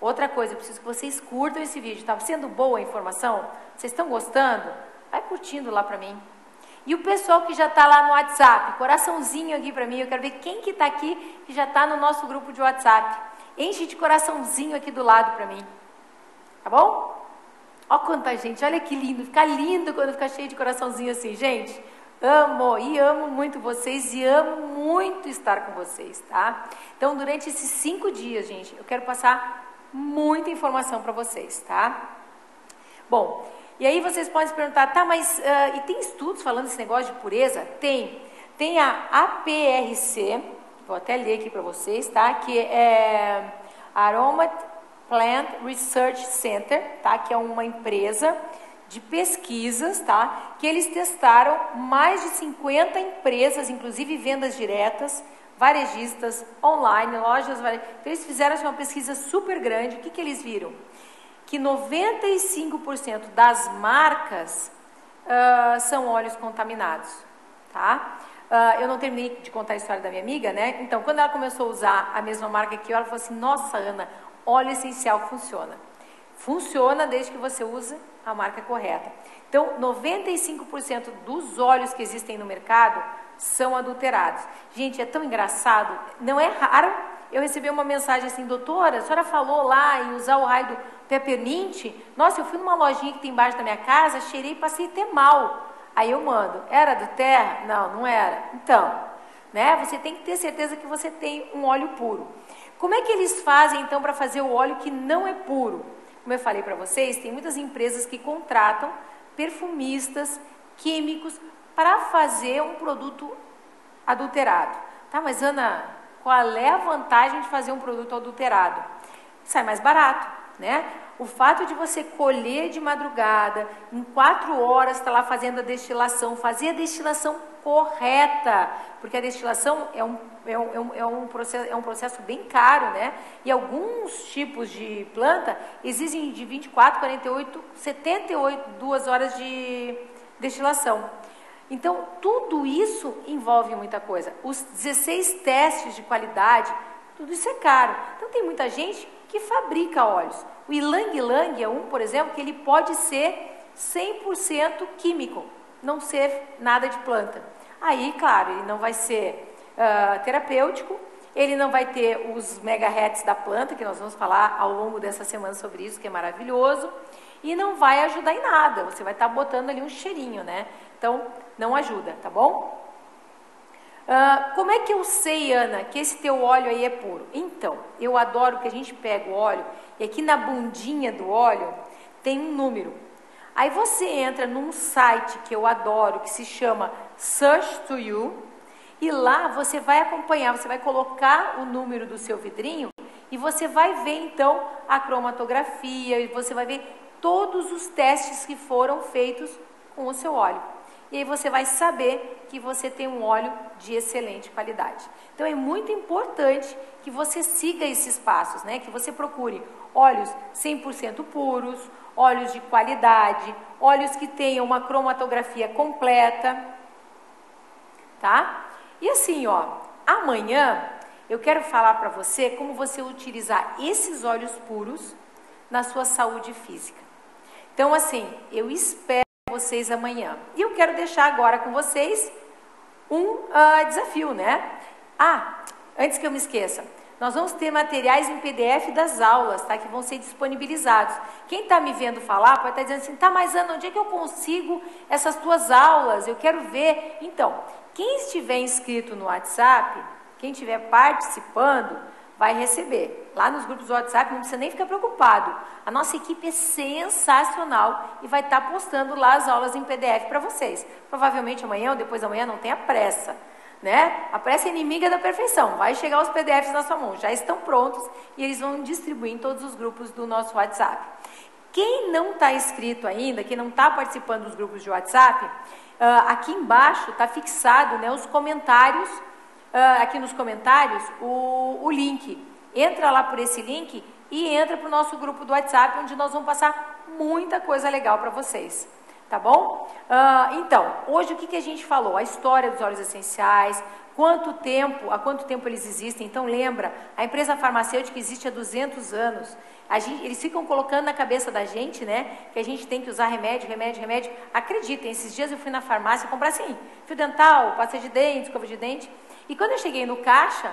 Outra coisa, eu preciso que vocês curtam esse vídeo. Está sendo boa a informação? Vocês estão gostando? Vai curtindo lá para mim. E o pessoal que já está lá no WhatsApp, coraçãozinho aqui para mim. Eu quero ver quem que está aqui que já está no nosso grupo de WhatsApp. Enche de coraçãozinho aqui do lado para mim. Tá bom? Olha quanta gente, olha que lindo. Fica lindo quando fica cheio de coraçãozinho assim, gente. Amo e amo muito vocês e amo muito estar com vocês, tá? Então, durante esses cinco dias, gente, eu quero passar muita informação para vocês, tá? Bom, e aí vocês podem se perguntar, tá, mas uh, e tem estudos falando desse negócio de pureza? Tem. Tem a APRC, vou até ler aqui para vocês, tá? Que é Aroma Plant Research Center, tá? Que é uma empresa de pesquisas, tá? Que eles testaram mais de 50 empresas, inclusive vendas diretas, varejistas, online, lojas, então eles fizeram assim, uma pesquisa super grande. O que, que eles viram? Que 95% das marcas uh, são óleos contaminados, tá? Uh, eu não terminei de contar a história da minha amiga, né? Então, quando ela começou a usar a mesma marca que eu, ela falou assim: Nossa, Ana, óleo essencial funciona. Funciona desde que você use a marca correta. Então, 95% dos óleos que existem no mercado são adulterados. Gente, é tão engraçado, não é raro eu receber uma mensagem assim, doutora, a senhora falou lá em usar o raio do peppermint, nossa, eu fui numa lojinha que tem embaixo da minha casa, cheirei e passei até mal. Aí eu mando, era do terra? Não, não era. Então, né, você tem que ter certeza que você tem um óleo puro. Como é que eles fazem então para fazer o óleo que não é puro? Como eu falei para vocês, tem muitas empresas que contratam perfumistas, químicos, para fazer um produto adulterado. Tá, mas Ana, qual é a vantagem de fazer um produto adulterado? Sai mais barato, né? O fato de você colher de madrugada, em quatro horas está lá fazendo a destilação, fazer a destilação correta, porque a destilação é um, é um, é um, processo, é um processo bem caro, né? E alguns tipos de planta exigem de 24, 48, 78, duas horas de destilação. Então, tudo isso envolve muita coisa. Os 16 testes de qualidade, tudo isso é caro. Então, tem muita gente que fabrica óleos. O ilang ilang é um, por exemplo, que ele pode ser 100% químico, não ser nada de planta. Aí, claro, ele não vai ser uh, terapêutico, ele não vai ter os megahertz da planta, que nós vamos falar ao longo dessa semana sobre isso, que é maravilhoso, e não vai ajudar em nada. Você vai estar tá botando ali um cheirinho, né? Então, não ajuda, tá bom? Uh, como é que eu sei, Ana, que esse teu óleo aí é puro? Então, eu adoro que a gente pega o óleo e aqui na bundinha do óleo tem um número. Aí você entra num site que eu adoro, que se chama Search to You, e lá você vai acompanhar, você vai colocar o número do seu vidrinho e você vai ver então a cromatografia, e você vai ver todos os testes que foram feitos com o seu óleo. E aí você vai saber que você tem um óleo de excelente qualidade. Então é muito importante que você siga esses passos, né? Que você procure óleos 100% puros, óleos de qualidade, óleos que tenham uma cromatografia completa, tá? E assim, ó, amanhã eu quero falar para você como você utilizar esses óleos puros na sua saúde física. Então, assim, eu espero vocês amanhã. E eu quero deixar agora com vocês um uh, desafio, né? Ah, antes que eu me esqueça, nós vamos ter materiais em PDF das aulas, tá? Que vão ser disponibilizados. Quem está me vendo falar pode estar tá dizendo assim, tá, mas Ana, onde é que eu consigo essas tuas aulas? Eu quero ver. Então, quem estiver inscrito no WhatsApp, quem estiver participando, vai receber. Lá nos grupos do WhatsApp, não precisa nem ficar preocupado. A nossa equipe é sensacional e vai estar postando lá as aulas em PDF para vocês. Provavelmente amanhã ou depois da manhã, não tenha pressa. Né? A pressa é inimiga da perfeição. Vai chegar os PDFs na sua mão, já estão prontos e eles vão distribuir em todos os grupos do nosso WhatsApp. Quem não está inscrito ainda, quem não está participando dos grupos de WhatsApp, uh, aqui embaixo está fixado né, os comentários uh, aqui nos comentários o, o link. Entra lá por esse link e entra para o nosso grupo do WhatsApp, onde nós vamos passar muita coisa legal para vocês. Tá bom? Uh, então, hoje o que, que a gente falou? A história dos óleos essenciais, quanto tempo, há quanto tempo eles existem. Então, lembra, a empresa farmacêutica existe há 200 anos. Gente, eles ficam colocando na cabeça da gente, né, que a gente tem que usar remédio, remédio, remédio. Acreditem, esses dias eu fui na farmácia comprar assim, fio dental, pasta de dente, escova de dente. E quando eu cheguei no caixa,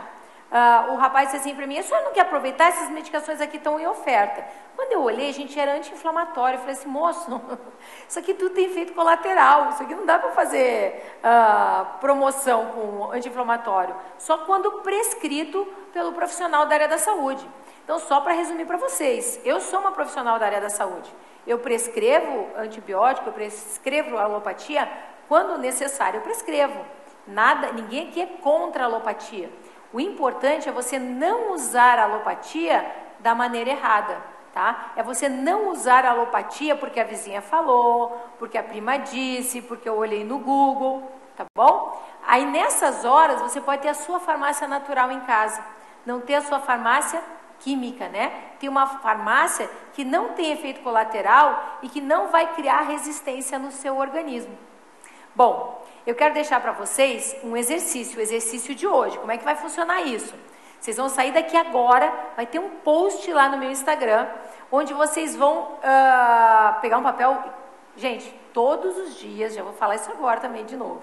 uh, o rapaz disse assim para mim, a senhora não quer aproveitar? Essas medicações aqui estão em oferta. Quando eu olhei, a gente era anti-inflamatório. Eu falei assim, moço, isso aqui tudo tem efeito colateral. Isso aqui não dá para fazer uh, promoção com anti-inflamatório. Só quando prescrito pelo profissional da área da saúde. Então, só para resumir para vocês, eu sou uma profissional da área da saúde. Eu prescrevo antibiótico, eu prescrevo alopatia quando necessário, eu prescrevo. Nada, ninguém aqui é contra a alopatia. O importante é você não usar a alopatia da maneira errada, tá? É você não usar a alopatia porque a vizinha falou, porque a prima disse, porque eu olhei no Google, tá bom? Aí nessas horas você pode ter a sua farmácia natural em casa, não ter a sua farmácia química, né? Tem uma farmácia que não tem efeito colateral e que não vai criar resistência no seu organismo. Bom, eu quero deixar para vocês um exercício, o exercício de hoje. Como é que vai funcionar isso? Vocês vão sair daqui agora, vai ter um post lá no meu Instagram, onde vocês vão uh, pegar um papel. Gente, todos os dias, já vou falar isso agora também de novo.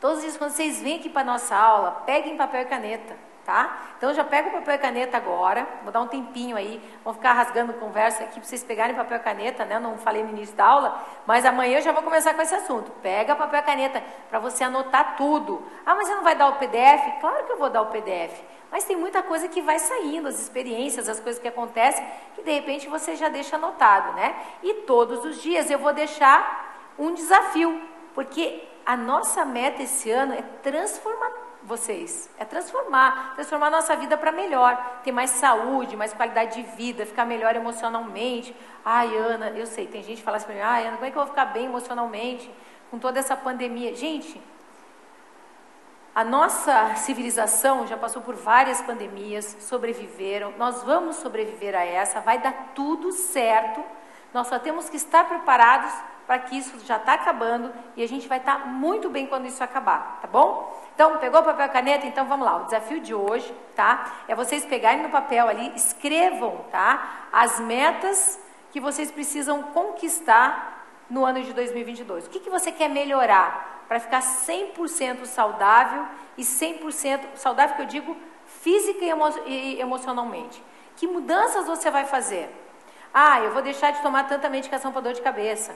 Todos os dias, quando vocês vêm aqui para nossa aula, peguem papel e caneta tá? Então já pega o papel e caneta agora, vou dar um tempinho aí, vou ficar rasgando conversa aqui para vocês pegarem papel e caneta, né? Eu não falei no início da aula, mas amanhã eu já vou começar com esse assunto. Pega papel e caneta para você anotar tudo. Ah, mas você não vai dar o PDF? Claro que eu vou dar o PDF. Mas tem muita coisa que vai saindo, as experiências, as coisas que acontecem, que de repente você já deixa anotado, né? E todos os dias eu vou deixar um desafio, porque a nossa meta esse ano é transformar vocês. É transformar, transformar nossa vida para melhor, ter mais saúde, mais qualidade de vida, ficar melhor emocionalmente. Ai, Ana, eu sei, tem gente que fala assim para mim, ai, Ana, como é que eu vou ficar bem emocionalmente com toda essa pandemia? Gente, a nossa civilização já passou por várias pandemias, sobreviveram, nós vamos sobreviver a essa, vai dar tudo certo, nós só temos que estar preparados para que isso já está acabando e a gente vai estar tá muito bem quando isso acabar, tá bom? Então, pegou papel e caneta? Então vamos lá. O desafio de hoje, tá? É vocês pegarem no papel ali, escrevam, tá? As metas que vocês precisam conquistar no ano de 2022. O que, que você quer melhorar para ficar 100% saudável e 100% saudável, que eu digo física e, emo e emocionalmente? Que mudanças você vai fazer? Ah, eu vou deixar de tomar tanta medicação para dor de cabeça.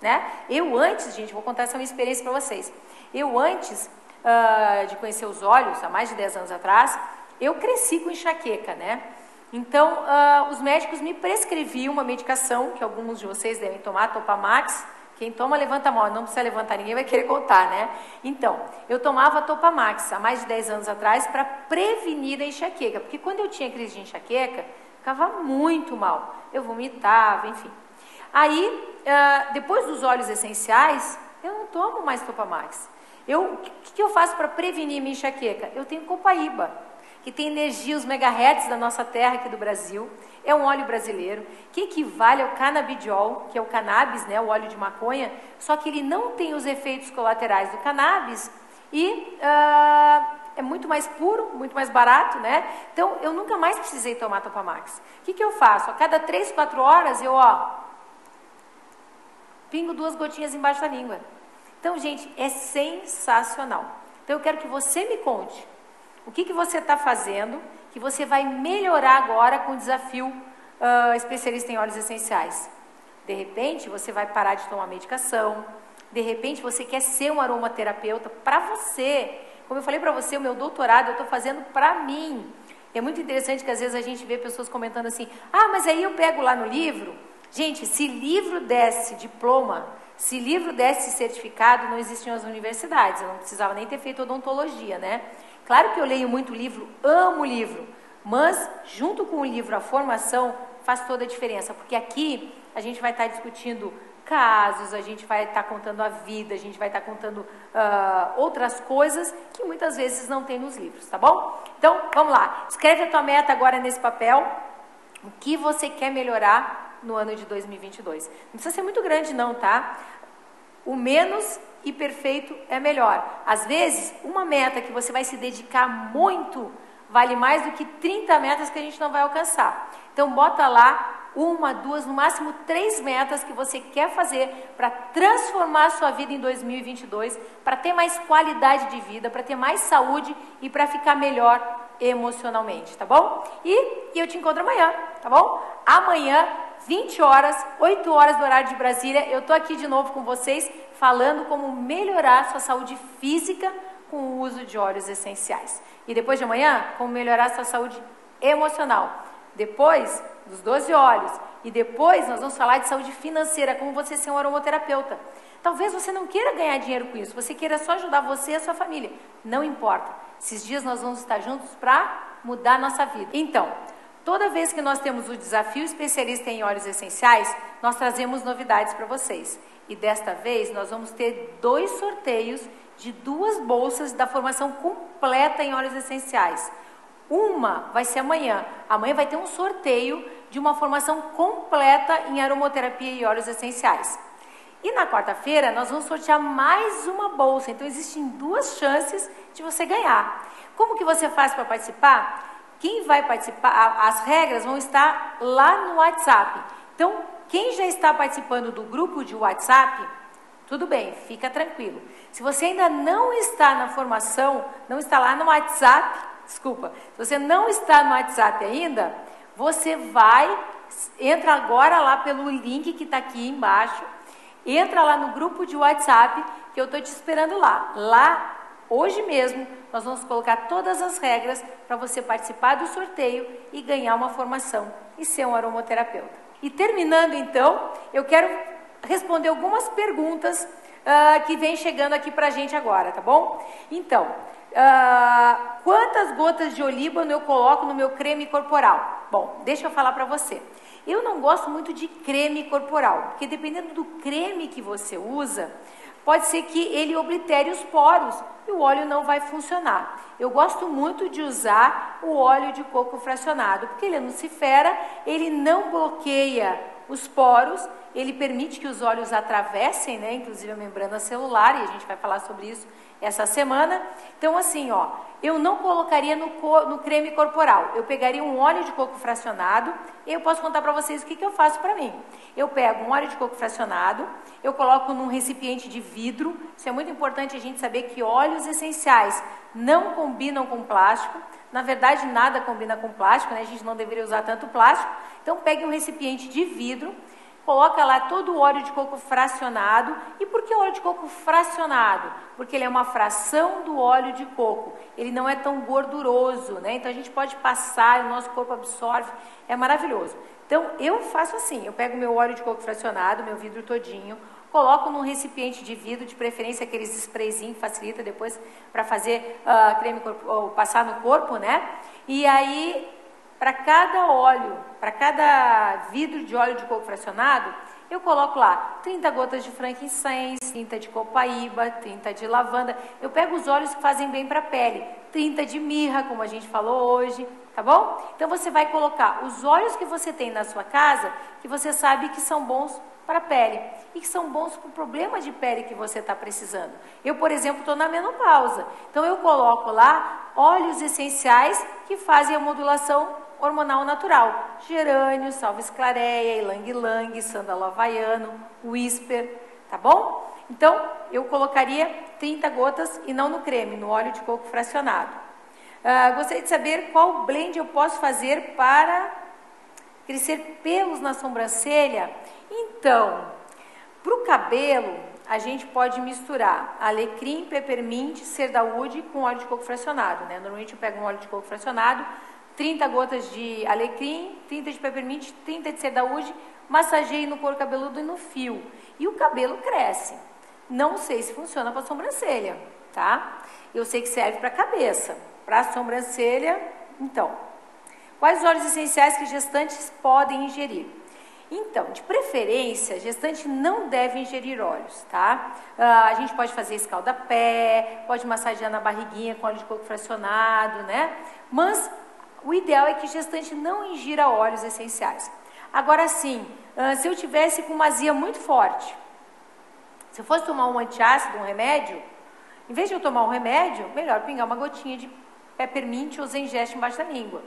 Né? Eu antes, gente, vou contar essa minha experiência para vocês. Eu antes uh, de conhecer os olhos, há mais de 10 anos atrás, eu cresci com enxaqueca, né? Então, uh, os médicos me prescreviam uma medicação que alguns de vocês devem tomar, Topamax. Quem toma, levanta a mão. Não precisa levantar, ninguém vai querer contar, né? Então, eu tomava Topamax há mais de 10 anos atrás para prevenir a enxaqueca. Porque quando eu tinha crise de enxaqueca, ficava muito mal. Eu vomitava, enfim. Aí, uh, depois dos óleos essenciais, eu não tomo mais Topamax. O que, que eu faço para prevenir minha enxaqueca? Eu tenho copaíba, que tem energia, os megahertz da nossa terra aqui do Brasil. É um óleo brasileiro que equivale ao canabidiol, que é o cannabis, né, o óleo de maconha, só que ele não tem os efeitos colaterais do cannabis e uh, é muito mais puro, muito mais barato, né? Então eu nunca mais precisei tomar Topamax. O que, que eu faço? A cada 3, 4 horas eu, ó, pingo duas gotinhas embaixo da língua. Então, gente, é sensacional. Então, eu quero que você me conte O que, que você está fazendo que você vai melhorar agora com o desafio uh, especialista em óleos essenciais? De repente, você vai parar de tomar medicação. De repente, você quer ser um aromaterapeuta para você. Como eu falei para você, o meu doutorado eu estou fazendo para mim. É muito interessante que às vezes a gente vê pessoas comentando assim: ah, mas aí eu pego lá no livro. Gente, se livro desse diploma, se livro desse certificado, não existiam as universidades. Eu não precisava nem ter feito odontologia, né? Claro que eu leio muito livro, amo livro, mas junto com o livro, a formação faz toda a diferença, porque aqui a gente vai estar discutindo casos, a gente vai estar contando a vida, a gente vai estar contando uh, outras coisas que muitas vezes não tem nos livros, tá bom? Então, vamos lá. Escreve a tua meta agora nesse papel. O que você quer melhorar no ano de 2022? Não precisa ser muito grande não, tá? O menos e perfeito é melhor. Às vezes, uma meta que você vai se dedicar muito vale mais do que 30 metas que a gente não vai alcançar. Então, bota lá uma, duas, no máximo três metas que você quer fazer para transformar a sua vida em 2022, para ter mais qualidade de vida, para ter mais saúde e para ficar melhor emocionalmente, tá bom? E, e eu te encontro amanhã, tá bom? Amanhã 20 horas, 8 horas do horário de Brasília, eu tô aqui de novo com vocês falando como melhorar sua saúde física com o uso de óleos essenciais. E depois de amanhã, como melhorar sua saúde emocional. Depois dos 12 óleos. E depois nós vamos falar de saúde financeira, como você ser um aromaterapeuta. Talvez você não queira ganhar dinheiro com isso, você queira só ajudar você e a sua família. Não importa. Esses dias nós vamos estar juntos para mudar a nossa vida. Então, Toda vez que nós temos o desafio especialista em óleos essenciais, nós trazemos novidades para vocês. E desta vez nós vamos ter dois sorteios de duas bolsas da formação completa em óleos essenciais. Uma vai ser amanhã. Amanhã vai ter um sorteio de uma formação completa em aromoterapia e óleos essenciais. E na quarta-feira nós vamos sortear mais uma bolsa. Então existem duas chances de você ganhar. Como que você faz para participar? Quem vai participar, as regras vão estar lá no WhatsApp. Então, quem já está participando do grupo de WhatsApp, tudo bem, fica tranquilo. Se você ainda não está na formação, não está lá no WhatsApp, desculpa, se você não está no WhatsApp ainda, você vai, entra agora lá pelo link que está aqui embaixo, entra lá no grupo de WhatsApp que eu estou te esperando lá. Lá Hoje mesmo, nós vamos colocar todas as regras para você participar do sorteio e ganhar uma formação e ser um aromoterapeuta. E terminando então, eu quero responder algumas perguntas uh, que vem chegando aqui para a gente agora, tá bom? Então, uh, quantas gotas de olíbano eu coloco no meu creme corporal? Bom, deixa eu falar para você. Eu não gosto muito de creme corporal, porque dependendo do creme que você usa, pode ser que ele oblitere os poros e o óleo não vai funcionar. Eu gosto muito de usar o óleo de coco fracionado, porque ele é nucifera, ele não bloqueia os poros, ele permite que os óleos atravessem, né, inclusive a membrana celular, e a gente vai falar sobre isso essa semana. Então, assim, ó, eu não colocaria no, no creme corporal. Eu pegaria um óleo de coco fracionado. Eu posso contar para vocês o que, que eu faço para mim. Eu pego um óleo de coco fracionado, eu coloco num recipiente de vidro. Isso é muito importante a gente saber que óleos essenciais não combinam com plástico. Na verdade, nada combina com plástico, né? A gente não deveria usar tanto plástico. Então, pegue um recipiente de vidro coloca lá todo o óleo de coco fracionado. E por que óleo de coco fracionado? Porque ele é uma fração do óleo de coco. Ele não é tão gorduroso, né? Então a gente pode passar, o nosso corpo absorve, é maravilhoso. Então eu faço assim, eu pego meu óleo de coco fracionado, meu vidro todinho, coloco num recipiente de vidro, de preferência aqueles sprayzinhos, facilita depois para fazer uh, creme corpo, passar no corpo, né? E aí para cada óleo, para cada vidro de óleo de coco fracionado, eu coloco lá 30 gotas de frankincense, 30 de copaíba, 30 de lavanda. Eu pego os óleos que fazem bem para a pele, 30 de mirra, como a gente falou hoje, tá bom? Então você vai colocar os óleos que você tem na sua casa, que você sabe que são bons para a pele e que são bons para o problema de pele que você está precisando. Eu, por exemplo, estou na menopausa, então eu coloco lá óleos essenciais que fazem a modulação hormonal natural. Gerânio, salves clareia, ilang-ilang, sândalo havaiano, whisper, tá bom? Então, eu colocaria 30 gotas e não no creme, no óleo de coco fracionado. Uh, gostaria de saber qual blend eu posso fazer para crescer pelos na sobrancelha. Então, para o cabelo, a gente pode misturar alecrim, peppermint, cerdaúde com óleo de coco fracionado. Né? Normalmente eu pego um óleo de coco fracionado, 30 gotas de alecrim, 30 de peppermint, 30 de cerdaúde, massageio no couro cabeludo e no fio. E o cabelo cresce. Não sei se funciona para sobrancelha, tá? Eu sei que serve para cabeça. Para sobrancelha, então. Quais óleos essenciais que gestantes podem ingerir? Então, de preferência, gestante não deve ingerir óleos, tá? Ah, a gente pode fazer escalda-pé, pode massagear na barriguinha com óleo de coco fracionado, né? Mas o ideal é que gestante não ingira óleos essenciais. Agora sim, ah, se eu tivesse com uma azia muito forte, se eu fosse tomar um antiácido, um remédio, em vez de eu tomar um remédio, melhor pingar uma gotinha de peppermint ou zengeste embaixo da língua.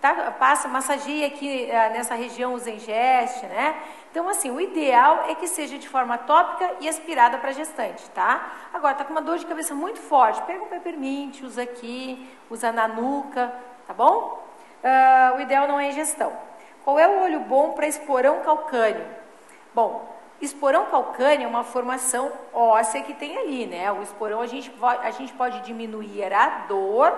Tá? Passa, massageia aqui uh, nessa região o zengeste, né? Então, assim, o ideal é que seja de forma tópica e aspirada para gestante, tá? Agora, tá com uma dor de cabeça muito forte, pega um peppermint, usa aqui, usa na nuca, tá bom? Uh, o ideal não é ingestão. Qual é o olho bom para esporão calcâneo? Bom, esporão calcâneo é uma formação óssea que tem ali, né? O esporão a gente, a gente pode diminuir a dor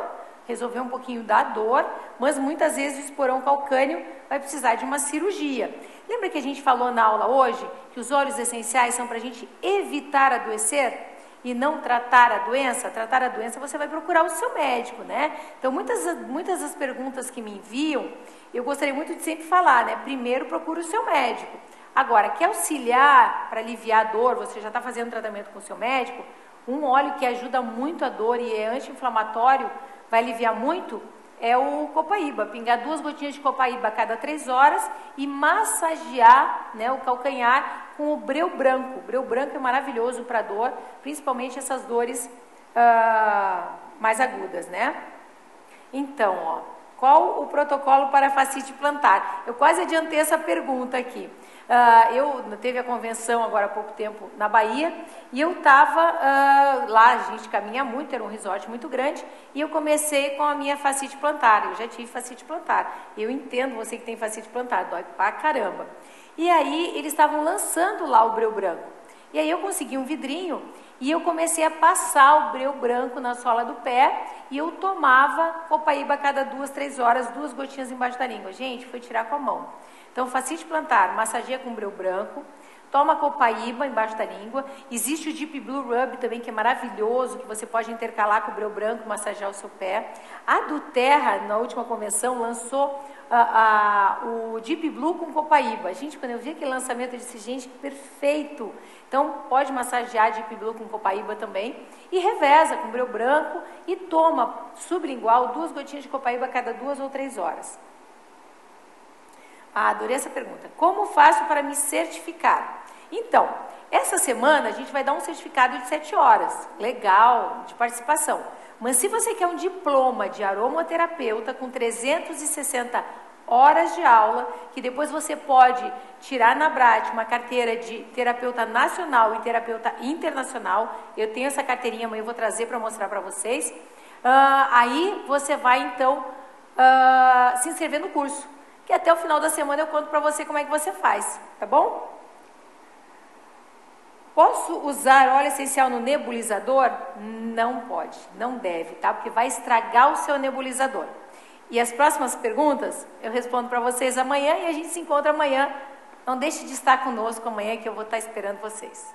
resolver um pouquinho da dor, mas muitas vezes o esporão calcâneo vai precisar de uma cirurgia. Lembra que a gente falou na aula hoje que os óleos essenciais são para a gente evitar adoecer? E não tratar a doença, tratar a doença você vai procurar o seu médico, né? Então, muitas, muitas das perguntas que me enviam, eu gostaria muito de sempre falar, né? Primeiro, procure o seu médico. Agora, quer auxiliar para aliviar a dor, você já está fazendo tratamento com o seu médico, um óleo que ajuda muito a dor e é anti-inflamatório, vai aliviar muito é o copaíba. Pingar duas gotinhas de copaíba a cada três horas e massagear né, o calcanhar com o breu branco. O breu branco é maravilhoso para dor, principalmente essas dores uh, mais agudas, né? Então, ó, qual o protocolo para fascite plantar? Eu quase adiantei essa pergunta aqui. Uh, eu teve a convenção agora há pouco tempo na Bahia e eu estava uh, ah, lá, a gente caminha muito, era um resort muito grande, e eu comecei com a minha facite plantar. Eu já tive facite plantar. Eu entendo você que tem facite plantar, dói pra caramba. E aí eles estavam lançando lá o breu branco. E aí eu consegui um vidrinho e eu comecei a passar o breu branco na sola do pé e eu tomava copaíba a cada duas, três horas, duas gotinhas embaixo da língua. Gente, foi tirar com a mão. Então, facite plantar, massageia com breu branco, toma copaíba embaixo da língua. Existe o Deep Blue Rub também, que é maravilhoso, que você pode intercalar com o breu branco, massagear o seu pé. A do Terra, na última convenção, lançou o Deep Blue com copaíba. Gente, quando eu vi aquele lançamento, eu disse, gente, que perfeito. Então, pode massagear Deep Blue com copaíba também. E reveza com breu branco e toma sublingual duas gotinhas de copaíba a cada duas ou três horas. Ah, adorei essa pergunta. Como faço para me certificar? Então, essa semana a gente vai dar um certificado de 7 horas. Legal, de participação. Mas se você quer um diploma de aromaterapeuta com 360 horas de aula, que depois você pode tirar na BRAT uma carteira de terapeuta nacional e terapeuta internacional. Eu tenho essa carteirinha, amanhã eu vou trazer para mostrar para vocês. Uh, aí você vai então uh, se inscrever no curso que até o final da semana eu conto para você como é que você faz, tá bom? Posso usar óleo essencial no nebulizador? Não pode, não deve, tá? Porque vai estragar o seu nebulizador. E as próximas perguntas eu respondo para vocês amanhã e a gente se encontra amanhã. Não deixe de estar conosco amanhã que eu vou estar esperando vocês.